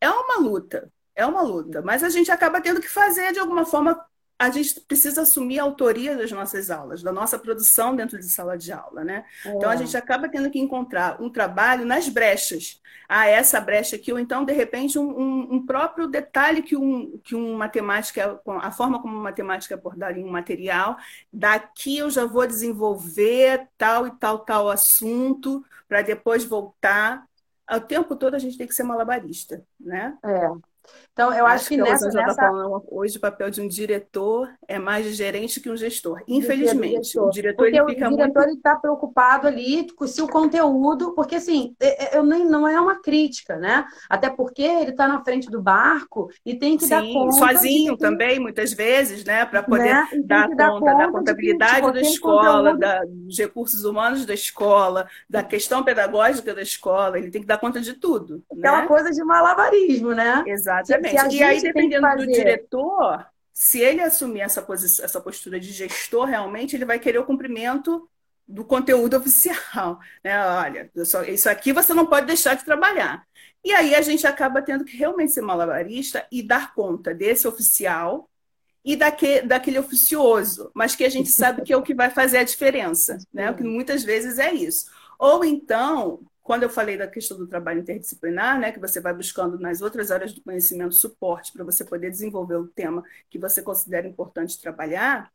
É uma luta, é uma luta, mas a gente acaba tendo que fazer de alguma forma a gente precisa assumir a autoria das nossas aulas, da nossa produção dentro de sala de aula, né? É. Então a gente acaba tendo que encontrar um trabalho nas brechas. Ah, essa brecha aqui, ou então, de repente, um, um, um próprio detalhe que um, que um matemática, a forma como uma matemática abordaria um material, daqui eu já vou desenvolver tal e tal, tal assunto, para depois voltar. O tempo todo a gente tem que ser malabarista, né? É. Então, eu acho, acho que, que nessa. Tá nessa... Falando, hoje o papel de um diretor é mais de gerente que um gestor. Infelizmente. O diretor, ele fica o diretor muito... está preocupado ali com se o conteúdo, porque assim, é, é, eu nem, não é uma crítica, né? Até porque ele está na frente do barco e tem que Sim, dar conta. Sozinho de... também, muitas vezes, né? Para poder né? dar, conta, conta da contabilidade que, da escola, da, dos recursos humanos da escola, da questão pedagógica da escola, ele tem que dar conta de tudo. Aquela né? coisa de malabarismo, né? Exato. Exatamente. E aí, dependendo do diretor, se ele assumir essa, posição, essa postura de gestor, realmente, ele vai querer o cumprimento do conteúdo <laughs> oficial. Né? Olha, isso aqui você não pode deixar de trabalhar. E aí a gente acaba tendo que realmente ser malabarista e dar conta desse oficial e daquele, daquele oficioso, mas que a gente sabe que é o que vai fazer a diferença, <laughs> né? O que muitas vezes é isso. Ou então, quando eu falei da questão do trabalho interdisciplinar, né, que você vai buscando nas outras áreas do conhecimento suporte para você poder desenvolver o tema que você considera importante trabalhar,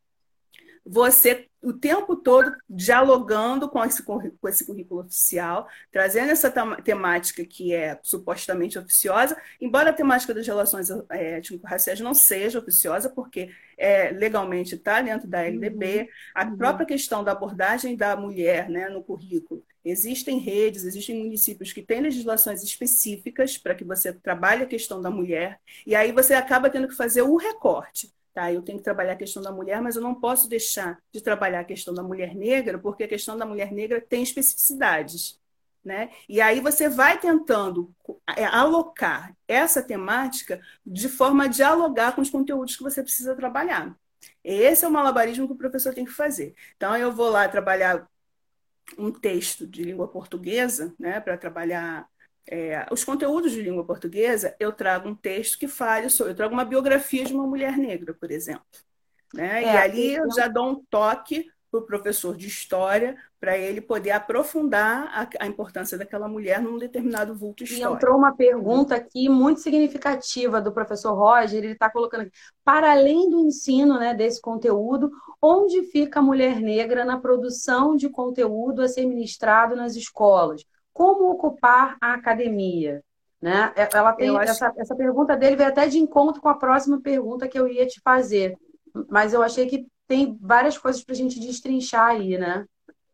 você o tempo todo dialogando com esse, com esse currículo oficial, trazendo essa temática que é supostamente oficiosa, embora a temática das relações é, étnico-raciais não seja oficiosa, porque é, legalmente está dentro da LDB, uhum. a uhum. própria questão da abordagem da mulher né, no currículo Existem redes, existem municípios que têm legislações específicas para que você trabalhe a questão da mulher, e aí você acaba tendo que fazer o recorte. Tá, eu tenho que trabalhar a questão da mulher, mas eu não posso deixar de trabalhar a questão da mulher negra, porque a questão da mulher negra tem especificidades. Né? E aí você vai tentando é, alocar essa temática de forma a dialogar com os conteúdos que você precisa trabalhar. Esse é o malabarismo que o professor tem que fazer. Então, eu vou lá trabalhar um texto de língua portuguesa, né, para trabalhar é, os conteúdos de língua portuguesa, eu trago um texto que fale sobre. Eu trago uma biografia de uma mulher negra, por exemplo. Né? É, e ali eu já dou um toque para o professor de história, para ele poder aprofundar a, a, importância daquela mulher num determinado vulto histórico. E entrou uma pergunta aqui muito significativa do professor Roger, ele está colocando aqui, para além do ensino né, desse conteúdo, onde fica a mulher negra na produção de conteúdo a ser ministrado nas escolas? Como ocupar a academia? Né? É, ela tem essa, essa pergunta dele veio até de encontro com a próxima pergunta que eu ia te fazer. Mas eu achei que tem várias coisas para a gente destrinchar aí, né?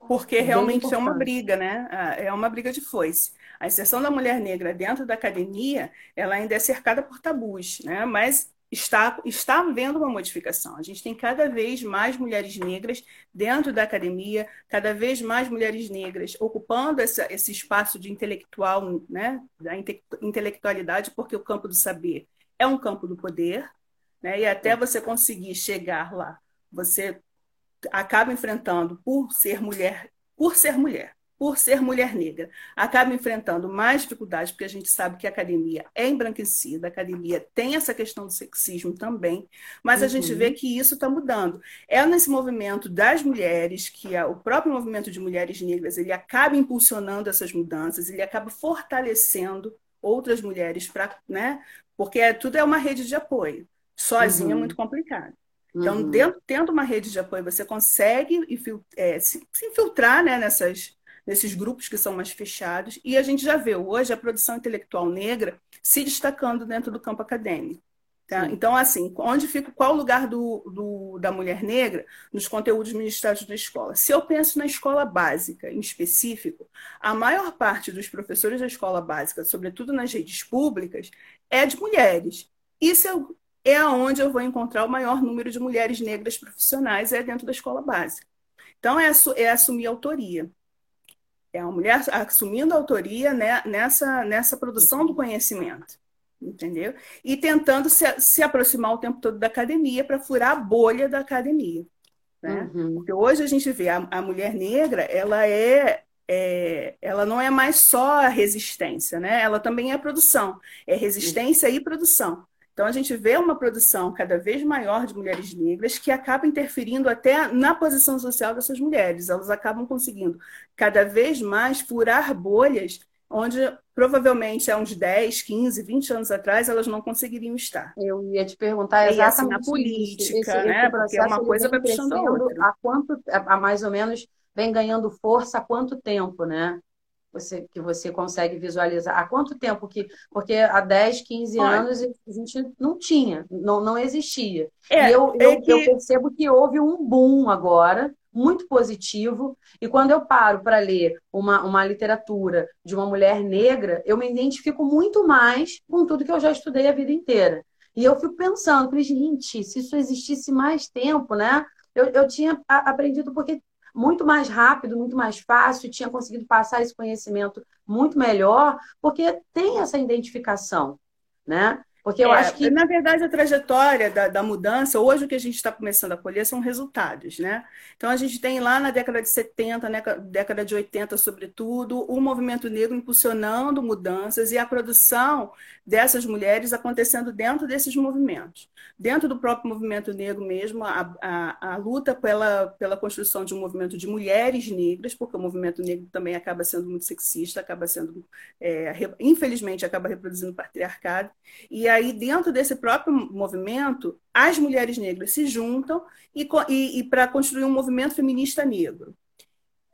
Porque realmente é uma briga, né? Ah, é uma briga de foice. A inserção da mulher negra dentro da academia, ela ainda é cercada por tabus, né? Mas está, está havendo uma modificação. A gente tem cada vez mais mulheres negras dentro da academia, cada vez mais mulheres negras ocupando essa, esse espaço de intelectual, né? Da intelectualidade, porque o campo do saber é um campo do poder, né? E até você conseguir chegar lá você acaba enfrentando por ser mulher, por ser mulher, por ser mulher negra, acaba enfrentando mais dificuldades, porque a gente sabe que a academia é embranquecida, a academia tem essa questão do sexismo também, mas uhum. a gente vê uhum. que isso está mudando. É nesse movimento das mulheres, que é o próprio movimento de mulheres negras, ele acaba impulsionando essas mudanças, ele acaba fortalecendo outras mulheres para, né? Porque tudo é uma rede de apoio. Sozinha é uhum. é muito complicado. Então, uhum. dentro, tendo uma rede de apoio, você consegue é, se, se, infiltrar né, nessas, nesses grupos que são mais fechados. E a gente já vê hoje a produção intelectual negra se destacando dentro do campo acadêmico. Tá? Então, assim, onde fica qual o lugar do, do, da mulher negra nos conteúdos ministrados da escola? Se eu penso na escola básica, em específico, a maior parte dos professores da escola básica, sobretudo nas redes públicas, é de mulheres. Isso eu é onde eu vou encontrar o maior número de mulheres negras profissionais, é dentro da escola básica. Então, é, é assumir autoria. É a mulher assumindo autoria né, nessa, nessa produção do conhecimento, entendeu? E tentando se, se aproximar o tempo todo da academia para furar a bolha da academia. Né? Uhum. Porque hoje a gente vê a, a mulher negra, ela é, é, ela não é mais só resistência, né? Ela também é produção, é resistência e produção. Então, a gente vê uma produção cada vez maior de mulheres negras que acaba interferindo até na posição social dessas mulheres. Elas acabam conseguindo cada vez mais furar bolhas onde provavelmente há uns 10, 15, 20 anos atrás elas não conseguiriam estar. Eu ia te perguntar exatamente e assim, na política, esse, né? Esse Porque é uma coisa vai puxando a outra. Há quanto, há mais ou menos, vem ganhando força há quanto tempo, né? Você, que você consegue visualizar? Há quanto tempo que. Porque há 10, 15 Olha. anos a gente não tinha, não, não existia. É, e eu, é eu, que... eu percebo que houve um boom agora, muito positivo, e quando eu paro para ler uma, uma literatura de uma mulher negra, eu me identifico muito mais com tudo que eu já estudei a vida inteira. E eu fico pensando, gente, se isso existisse mais tempo, né? Eu, eu tinha aprendido porque muito mais rápido, muito mais fácil, tinha conseguido passar esse conhecimento muito melhor, porque tem essa identificação, né? Porque eu é, acho que. Na verdade, a trajetória da, da mudança, hoje o que a gente está começando a colher são resultados, né? Então, a gente tem lá na década de 70, né, década de 80, sobretudo, o movimento negro impulsionando mudanças e a produção dessas mulheres acontecendo dentro desses movimentos. Dentro do próprio movimento negro mesmo, a, a, a luta pela, pela construção de um movimento de mulheres negras, porque o movimento negro também acaba sendo muito sexista, acaba sendo, é, infelizmente, acaba reproduzindo patriarcado. E aí, dentro desse próprio movimento, as mulheres negras se juntam e, e, e para construir um movimento feminista negro.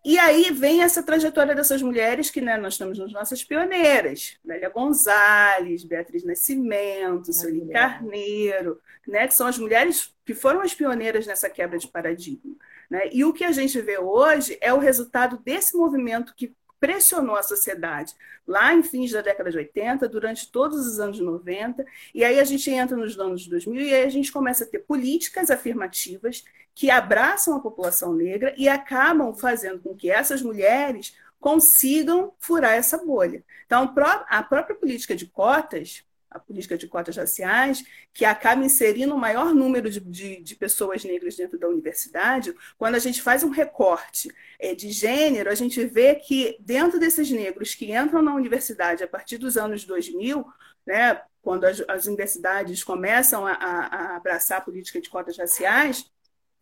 E aí vem essa trajetória dessas mulheres que né, nós estamos nas nossas pioneiras, Lélia Gonzalez, Beatriz Nascimento, Sueli Carneiro, né, que são as mulheres que foram as pioneiras nessa quebra de paradigma. Né? E o que a gente vê hoje é o resultado desse movimento que pressionou a sociedade lá em fins da década de 80, durante todos os anos 90, e aí a gente entra nos anos de 2000 e aí a gente começa a ter políticas afirmativas que abraçam a população negra e acabam fazendo com que essas mulheres consigam furar essa bolha. Então, a própria política de cotas, a política de cotas raciais, que acaba inserindo o maior número de, de, de, pessoas negras dentro da universidade, quando a gente faz um recorte é, de gênero, a gente vê que dentro desses negros que entram na universidade a partir dos anos 2000, né, quando as, as universidades começam a, a, abraçar a política de cotas raciais,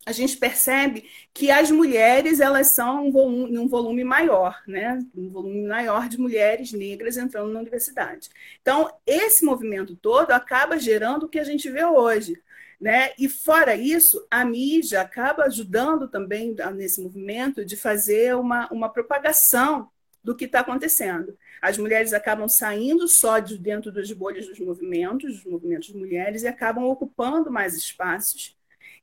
a gente percebe que as mulheres elas são um volume, um volume maior, né? um volume maior de mulheres negras entrando na universidade. Então, esse movimento todo acaba gerando o que a gente vê hoje. Né? E fora isso, a mídia acaba ajudando também nesse movimento de fazer uma, uma propagação do que está acontecendo. As mulheres acabam saindo só de dentro das bolhas dos movimentos, dos movimentos de mulheres, e acabam ocupando mais espaços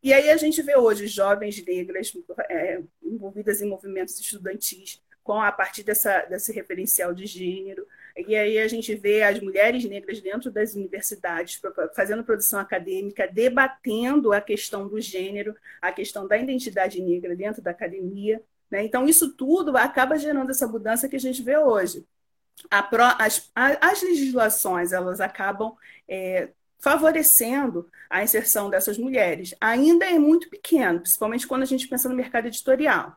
e aí a gente vê hoje jovens negras é, envolvidas em movimentos estudantis com a partir dessa, desse referencial de gênero. E aí a gente vê as mulheres negras dentro das universidades fazendo produção acadêmica, debatendo a questão do gênero, a questão da identidade negra dentro da academia. Né? Então, isso tudo acaba gerando essa mudança que a gente vê hoje. Pro, as, as, legislações elas acabam é, favorecendo a inserção dessas mulheres. Ainda é muito pequeno, principalmente quando a gente pensa no mercado editorial.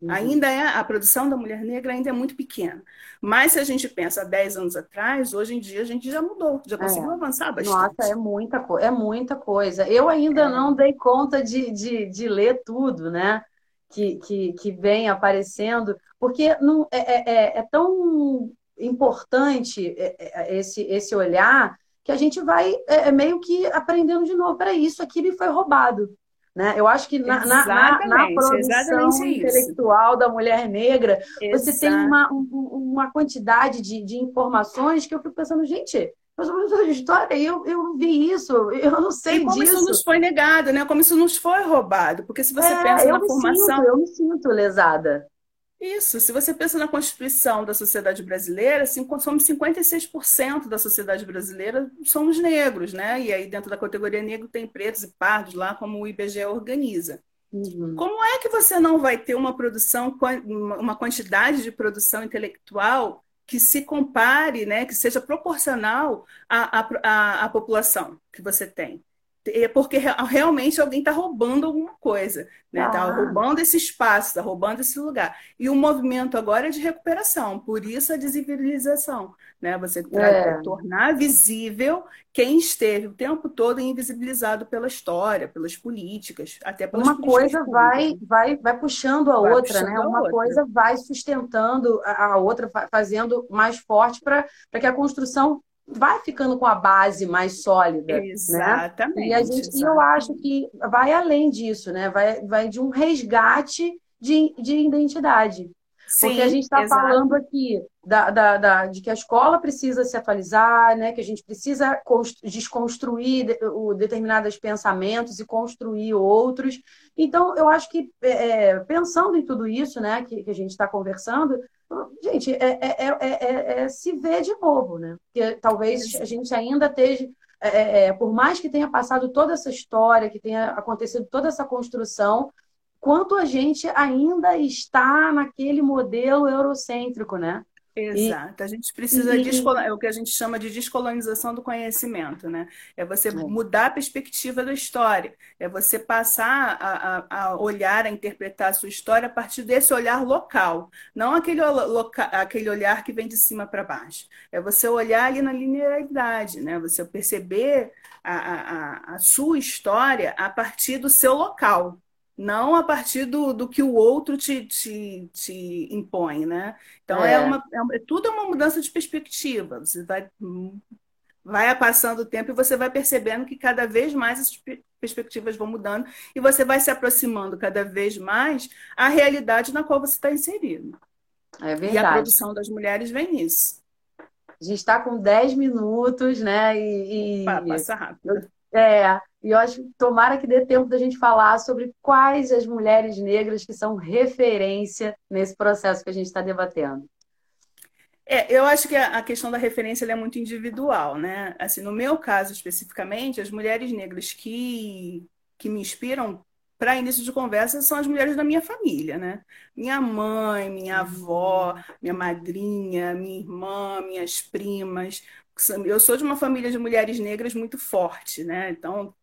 Uhum. Ainda é a produção da mulher negra ainda é muito pequena. Mas se a gente pensa há 10 anos atrás, hoje em dia a gente já mudou, já conseguiu é. avançar bastante. Nossa, é muita, é muita coisa. Eu ainda é. não dei conta de, de, de ler tudo, né? Que, que, que vem aparecendo, porque não, é, é, é, é tão importante é, esse, esse olhar que a gente vai é, é, meio que aprendendo de novo. Para isso, aqui me foi roubado. Né? Eu acho que na, na, na produção intelectual da mulher negra, Exato. você tem uma, uma quantidade de, de informações que eu fico pensando, gente, mas de história, eu, eu vi isso, eu não sei e como disso. isso nos foi negado, né? Como isso nos foi roubado. Porque se você é, pensa na formação. Sinto, eu me sinto lesada. Isso, se você pensa na Constituição da sociedade brasileira, somos 56% da sociedade brasileira somos negros, né? E aí dentro da categoria negro tem pretos e pardos lá, como o IBGE organiza. Uhum. Como é que você não vai ter uma produção, uma quantidade de produção intelectual que se compare, né, que seja proporcional à, à, à população que você tem? É porque realmente alguém está roubando alguma coisa, né? Está ah. roubando esse espaço, está roubando esse lugar. E o movimento agora é de recuperação, por isso a desivilização, né? Você é. tornar visível quem esteve o tempo todo invisibilizado pela história, pelas políticas, até pelas Uma coisa vai, vai, vai puxando a vai outra, puxando né? A Uma outra. coisa vai sustentando a outra, fazendo mais forte para que a construção vai ficando com a base mais sólida. Exatamente. Né? E, a gente, exatamente. e eu acho que vai além disso, né? Vai, vai de um resgate de, de identidade. Sim, Porque a gente está falando aqui da, da, da, de que a escola precisa se atualizar, né? que a gente precisa desconstruir o, determinados pensamentos e construir outros. Então, eu acho que, é, é pensando em tudo isso né, que, que a gente está conversando, gente, é, é, é, se ver de novo, né? Porque talvez a gente ainda esteja. por mais que tenha passado toda essa história, que tenha acontecido toda essa construção, quanto a gente ainda está naquele modelo eurocêntrico, né? Exato. A gente precisa e... é o que a gente chama de descolonização do conhecimento, né? É você mudar a perspectiva da história, é você passar a, a, a, olhar, a interpretar a sua história a partir desse olhar local, não aquele, loca, aquele olhar que vem de cima para baixo. É você olhar ali na linearidade, né? Você perceber a, a, a sua história a partir do seu local, não a partir do, do que o outro te, te, te impõe, né? Então é. é uma, é, tudo é uma mudança de perspectiva. Você vai, vai passando o tempo e você vai percebendo que cada vez mais as perspectivas vão mudando e você vai se aproximando cada vez mais à realidade na qual você está inserido. É verdade. E a produção das mulheres vem nisso. A gente está com 10 minutos, né? E, e... passa rápido. É, e eu acho que tomara que dê tempo da gente falar sobre quais as mulheres negras que são referência nesse processo que a gente está debatendo. É, eu acho que a questão da referência é muito individual, né? Assim, no meu caso especificamente, as mulheres negras que, que me inspiram para início de conversa, são as mulheres da minha família, né? Minha mãe, minha avó, minha madrinha, minha irmã, minhas primas. Eu sou de uma família de mulheres negras muito forte, né? Então,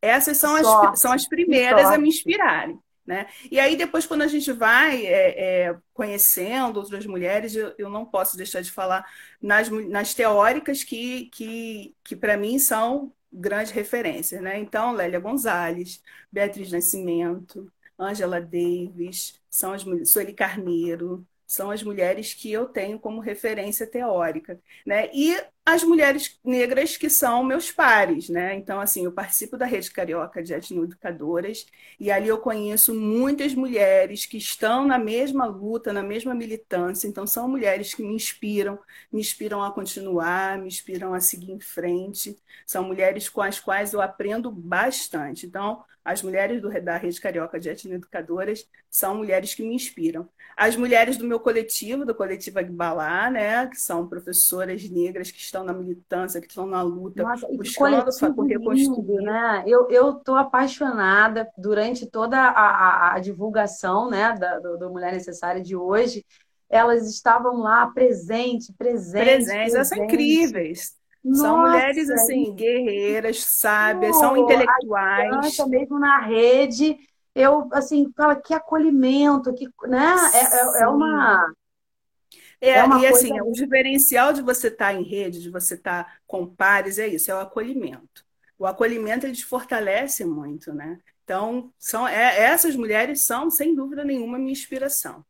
essas são as, são as primeiras a me inspirarem. Né? E aí, depois, quando a gente vai é, é, conhecendo outras mulheres, eu, eu, não posso deixar de falar nas, nas teóricas que, que, que para mim, são grandes referências. Né? Então, Lélia Gonzalez, Beatriz Nascimento, Angela Davis, são as Sueli Carneiro, são as mulheres que eu tenho como referência teórica, né? E as mulheres negras que são meus pares, né? Então, assim, eu participo da Rede Carioca de Etnoeducadoras e ali eu conheço muitas mulheres que estão na mesma luta, na mesma militância. Então, são mulheres que me inspiram, me inspiram a continuar, me inspiram a seguir em frente. São mulheres com as quais eu aprendo bastante. Então, as mulheres do, da Rede Carioca de Etnoeducadoras são mulheres que me inspiram. As mulheres do meu coletivo, do coletivo Agbalá, né, que são professoras negras que estão na militância, que estão na luta, Nossa, buscando por reconstruir. Né? Eu estou apaixonada durante toda a, a, a divulgação né, da, do, do Mulher Necessária de hoje. Elas estavam lá presente, presente. Presentes, elas são incríveis. Nossa, são mulheres assim, guerreiras, sábias, são intelectuais. mesmo na rede, eu assim, fala que acolhimento, que, né? É, é, é uma é, é uma e assim, coisa... assim, o diferencial de você estar tá em rede, de você estar tá com pares, é isso, é o acolhimento. O acolhimento ele te fortalece muito, né? Então, são, é, essas mulheres são, sem dúvida nenhuma, minha inspiração.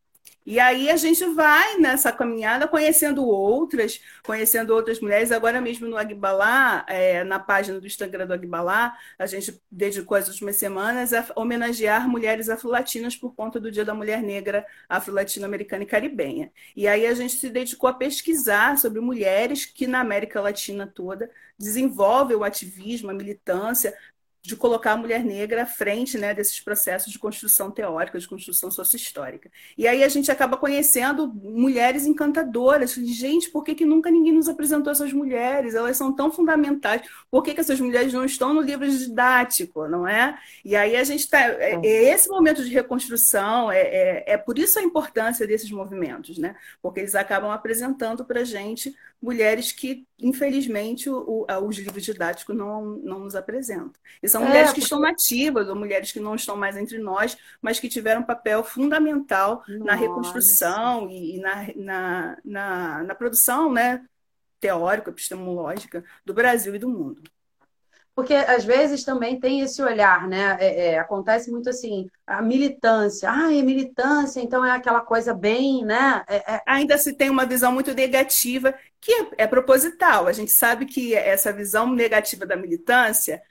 E aí a gente vai nessa caminhada conhecendo outras, conhecendo outras mulheres. Agora mesmo no Agbalá, é, na página do Instagram do Agbalá, a gente dedicou as últimas semanas a homenagear mulheres afro-latinas por conta do Dia da Mulher Negra afro-latino-americana e caribenha. E aí a gente se dedicou a pesquisar sobre mulheres que na América Latina toda desenvolvem o ativismo, a militância de colocar a mulher negra à frente né, desses processos de construção teórica, de construção sociohistórica. E aí a gente acaba conhecendo mulheres encantadoras. Gente, por que, que nunca ninguém nos apresentou essas mulheres? Elas são tão fundamentais. Por que, que essas mulheres não estão no livro didático, não é? E aí a gente está... É, é, esse momento de reconstrução, é, é, é por isso a importância desses movimentos, né? Porque eles acabam apresentando para a gente mulheres que, infelizmente, o, o, os livros didáticos não, não nos apresentam. E são é, mulheres que porque... estão nativas, ou mulheres que não estão mais entre nós, mas que tiveram um papel fundamental Nossa. na reconstrução e, na, na, na, na produção né, teórica, epistemológica do Brasil e do mundo. Porque às vezes também tem esse olhar, né? É, é, acontece muito assim, a militância. Ah, é militância, então é aquela coisa bem, né? É, é Ainda se tem uma visão muito negativa, que é, é proposital. A gente sabe que essa visão negativa da militância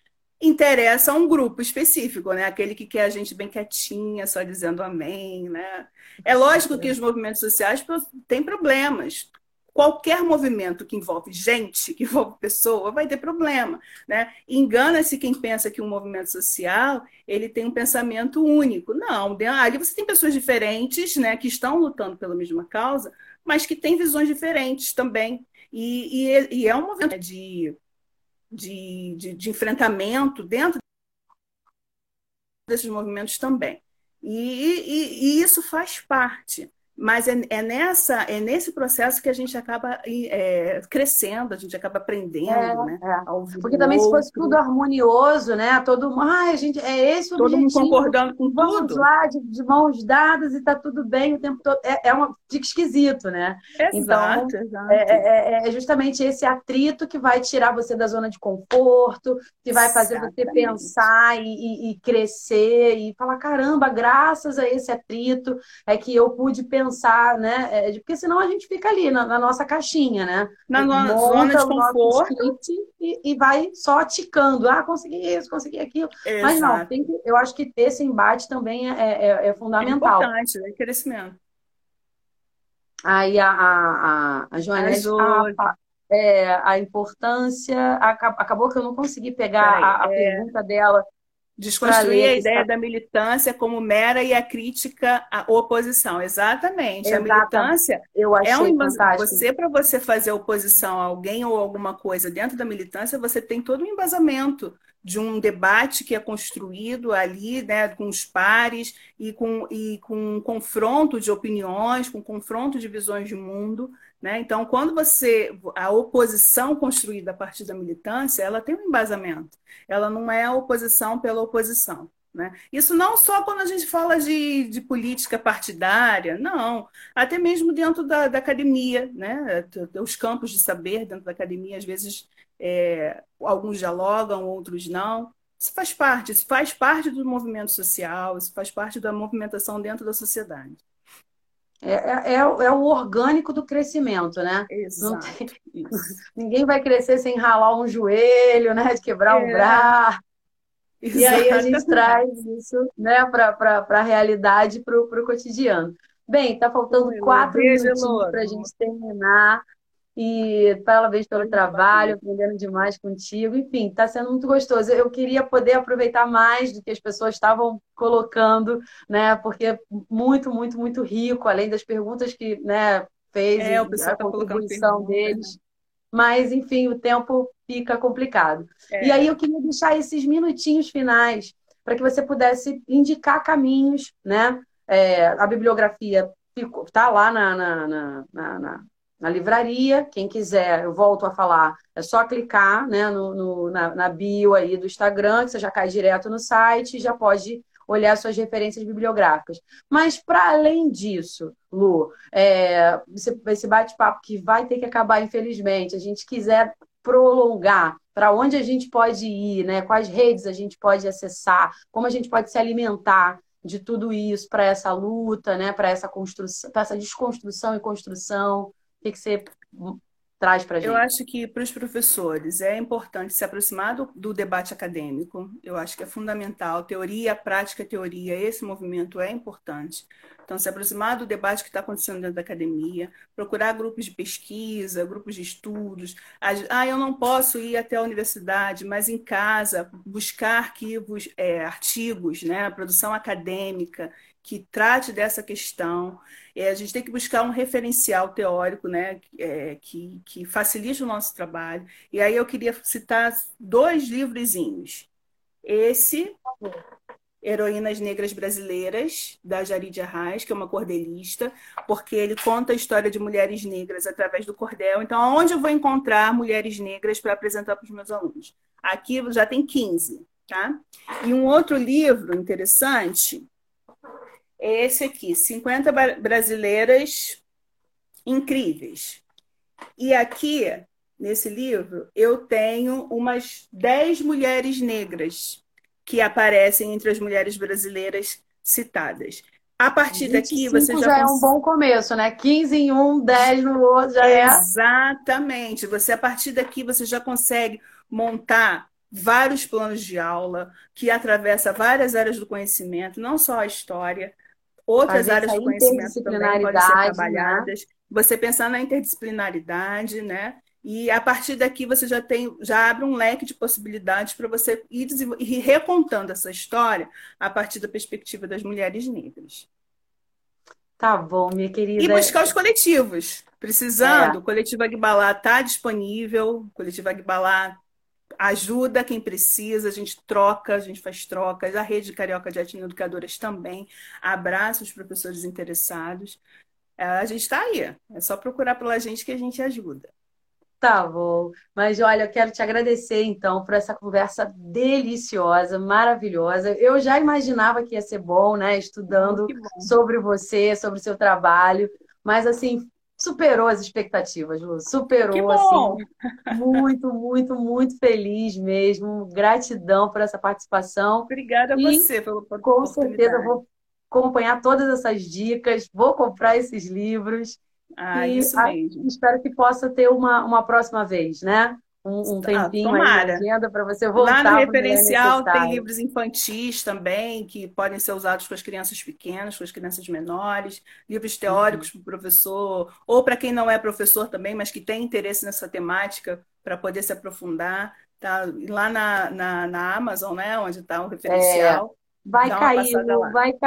interessa a um grupo específico, né? Aquele que quer a gente bem quietinha, só dizendo amém, né? É lógico que os movimentos sociais têm problemas qualquer movimento que envolve gente, que envolve pessoa, vai ter problema, né? Engana-se quem pensa que um movimento social ele tem um pensamento único. Não, ali você tem pessoas diferentes, né, que estão lutando pela mesma causa, mas que têm visões diferentes também. E, e, e é um movimento de, de, de, de enfrentamento dentro desses movimentos também. E, e, e, isso faz parte. Mas é, é, nessa, é nesse processo que a gente acaba é, crescendo, a gente acaba aprendendo, é, né? É. Porque também outro. se fosse tudo harmonioso, né? Todo mundo, ah, a gente, é esse o Todo objetivo. mundo concordando com Vamos tudo. lá, de, de, mãos dadas e tá tudo bem o tempo todo. É, é uma, fica esquisito, né? Exato, então, exato. É, é, é, justamente esse atrito que vai tirar você da zona de conforto, que vai fazer Exatamente. você pensar e, e, e crescer e falar, caramba, graças a esse atrito é que eu pude pensar pensar, né? É, porque senão a gente fica ali na, na nossa caixinha, né? Na Monta zona de conforto. E, e, vai só ticando. Ah, consegui isso, consegui aquilo. Exato. Mas não, tem que, eu acho que esse embate também é, é, é fundamental. É importante, é crescimento. Aí a, a, a Joanete a, é, a importância. Acabou que eu não consegui pegar a, a é... pergunta dela Desconstruir a ideia da militância como mera e a crítica à oposição. Exatamente. Exatamente. A militância Eu achei é um embasamento. Você, para você fazer oposição a alguém ou alguma coisa dentro da militância, você tem todo um embasamento de um debate que é construído ali, né, com os pares e com, e com um confronto de opiniões, com um confronto de visões de mundo. Né? Então, quando você. A oposição construída a partir da militância, ela tem um embasamento. Ela não é a oposição pela oposição. Né? Isso não só quando a gente fala de, de política partidária, não. Até mesmo dentro da, da academia, né? os campos de saber dentro da academia, às vezes é, alguns dialogam, outros não. Isso faz parte, isso faz parte do movimento social, isso faz parte da movimentação dentro da sociedade. É, é, é, é o orgânico do crescimento, né? Exato. Tem... <laughs> Ninguém vai crescer sem ralar um joelho, né? De quebrar é. um braço. E aí a gente traz isso né, para a realidade, para o cotidiano. Bem, está faltando quatro minutos para a gente terminar. E parabéns pelo trabalho, aprendendo demais contigo. Enfim, está sendo muito gostoso. Eu queria poder aproveitar mais do que as pessoas estavam colocando, né? Porque é muito, muito, muito rico, além das perguntas que né, fez, é, a tá contribuição deles. Né? Mas, enfim, o tempo fica complicado. É. E aí eu queria deixar esses minutinhos finais para que você pudesse indicar caminhos, né? É, a bibliografia está lá na, na, na, na na livraria. Quem quiser, eu volto a falar, é só clicar né, no, no na, na, bio aí do Instagram, que você já cai direto no site e já pode olhar suas referências bibliográficas. Mas, para além disso, Lu, é, esse bate-papo que vai ter que acabar, infelizmente, a gente quiser prolongar, para onde a gente pode ir, né? quais redes a gente pode acessar, como a gente pode se alimentar de tudo isso para essa luta, né? para essa construção, para essa desconstrução e construção. O que, que você traz para a gente? Eu acho que para os professores é importante se aproximar do, do, debate acadêmico. Eu acho que é fundamental. Teoria, prática, teoria, esse movimento é importante. Então, se aproximar do debate que está acontecendo dentro da academia, procurar grupos de pesquisa, grupos de estudos. Ah, eu não posso ir até a universidade, mas em casa, buscar arquivos, é, artigos, né, produção acadêmica que trate dessa questão. É, a gente tem que buscar um referencial teórico né, é, que, que facilite o nosso trabalho. E aí eu queria citar dois livrozinhos. Esse, Heroínas Negras Brasileiras, da Jarid Arraes, que é uma cordelista, porque ele conta a história de mulheres negras através do cordel. Então, onde eu vou encontrar mulheres negras para apresentar para os meus alunos? Aqui já tem 15, tá? E um outro livro interessante é esse aqui, 50 brasileiras incríveis. E aqui, nesse livro, eu tenho umas 10 mulheres negras que aparecem entre as mulheres brasileiras citadas. A partir daqui você já, já é um bom começo, né? 15 em um, 10 no outro, já é. Exatamente. Você a partir daqui você já consegue montar vários planos de aula que atravessa várias áreas do conhecimento, não só a história, Outras áreas de conhecimento também podem ser né? trabalhadas. Né? Você pensar na interdisciplinaridade, né? E a partir daqui você já tem, já abre um leque de possibilidades para você ir, ir recontando essa história a partir da perspectiva das mulheres negras. Tá bom, minha querida. E buscar os coletivos. Precisando, é. o coletivo Agbalá está disponível, o coletivo Agbalá ajuda quem precisa, a gente troca, a gente faz trocas, a rede Carioca de Atina Educadoras também abraça os professores interessados. É, a gente está aí, é só procurar pela gente que a gente ajuda. Tá bom. Mas olha, eu quero te agradecer então por essa conversa deliciosa, maravilhosa. Eu já imaginava que ia ser bom, né? Estudando sobre você, sobre o seu trabalho. Mas assim, superou as expectativas, Lu. Superou, assim. Muito, muito, muito feliz mesmo. Gratidão por essa participação. Obrigada a e, você pelo Com certeza vou acompanhar todas essas dicas, vou comprar esses livros. Ah, e isso mesmo. espero que possa ter uma, uma próxima vez, né? Um, um tempinho ah, aí na agenda para você voltar. Lá no referencial tem livros infantis também, que podem ser usados com as crianças pequenas, com as crianças menores, livros teóricos uhum. para o professor, ou para quem não é professor também, mas que tem interesse nessa temática, para poder se aprofundar. Tá lá na, na, na Amazon, né? Onde está o referencial. É, vai cair, vai cair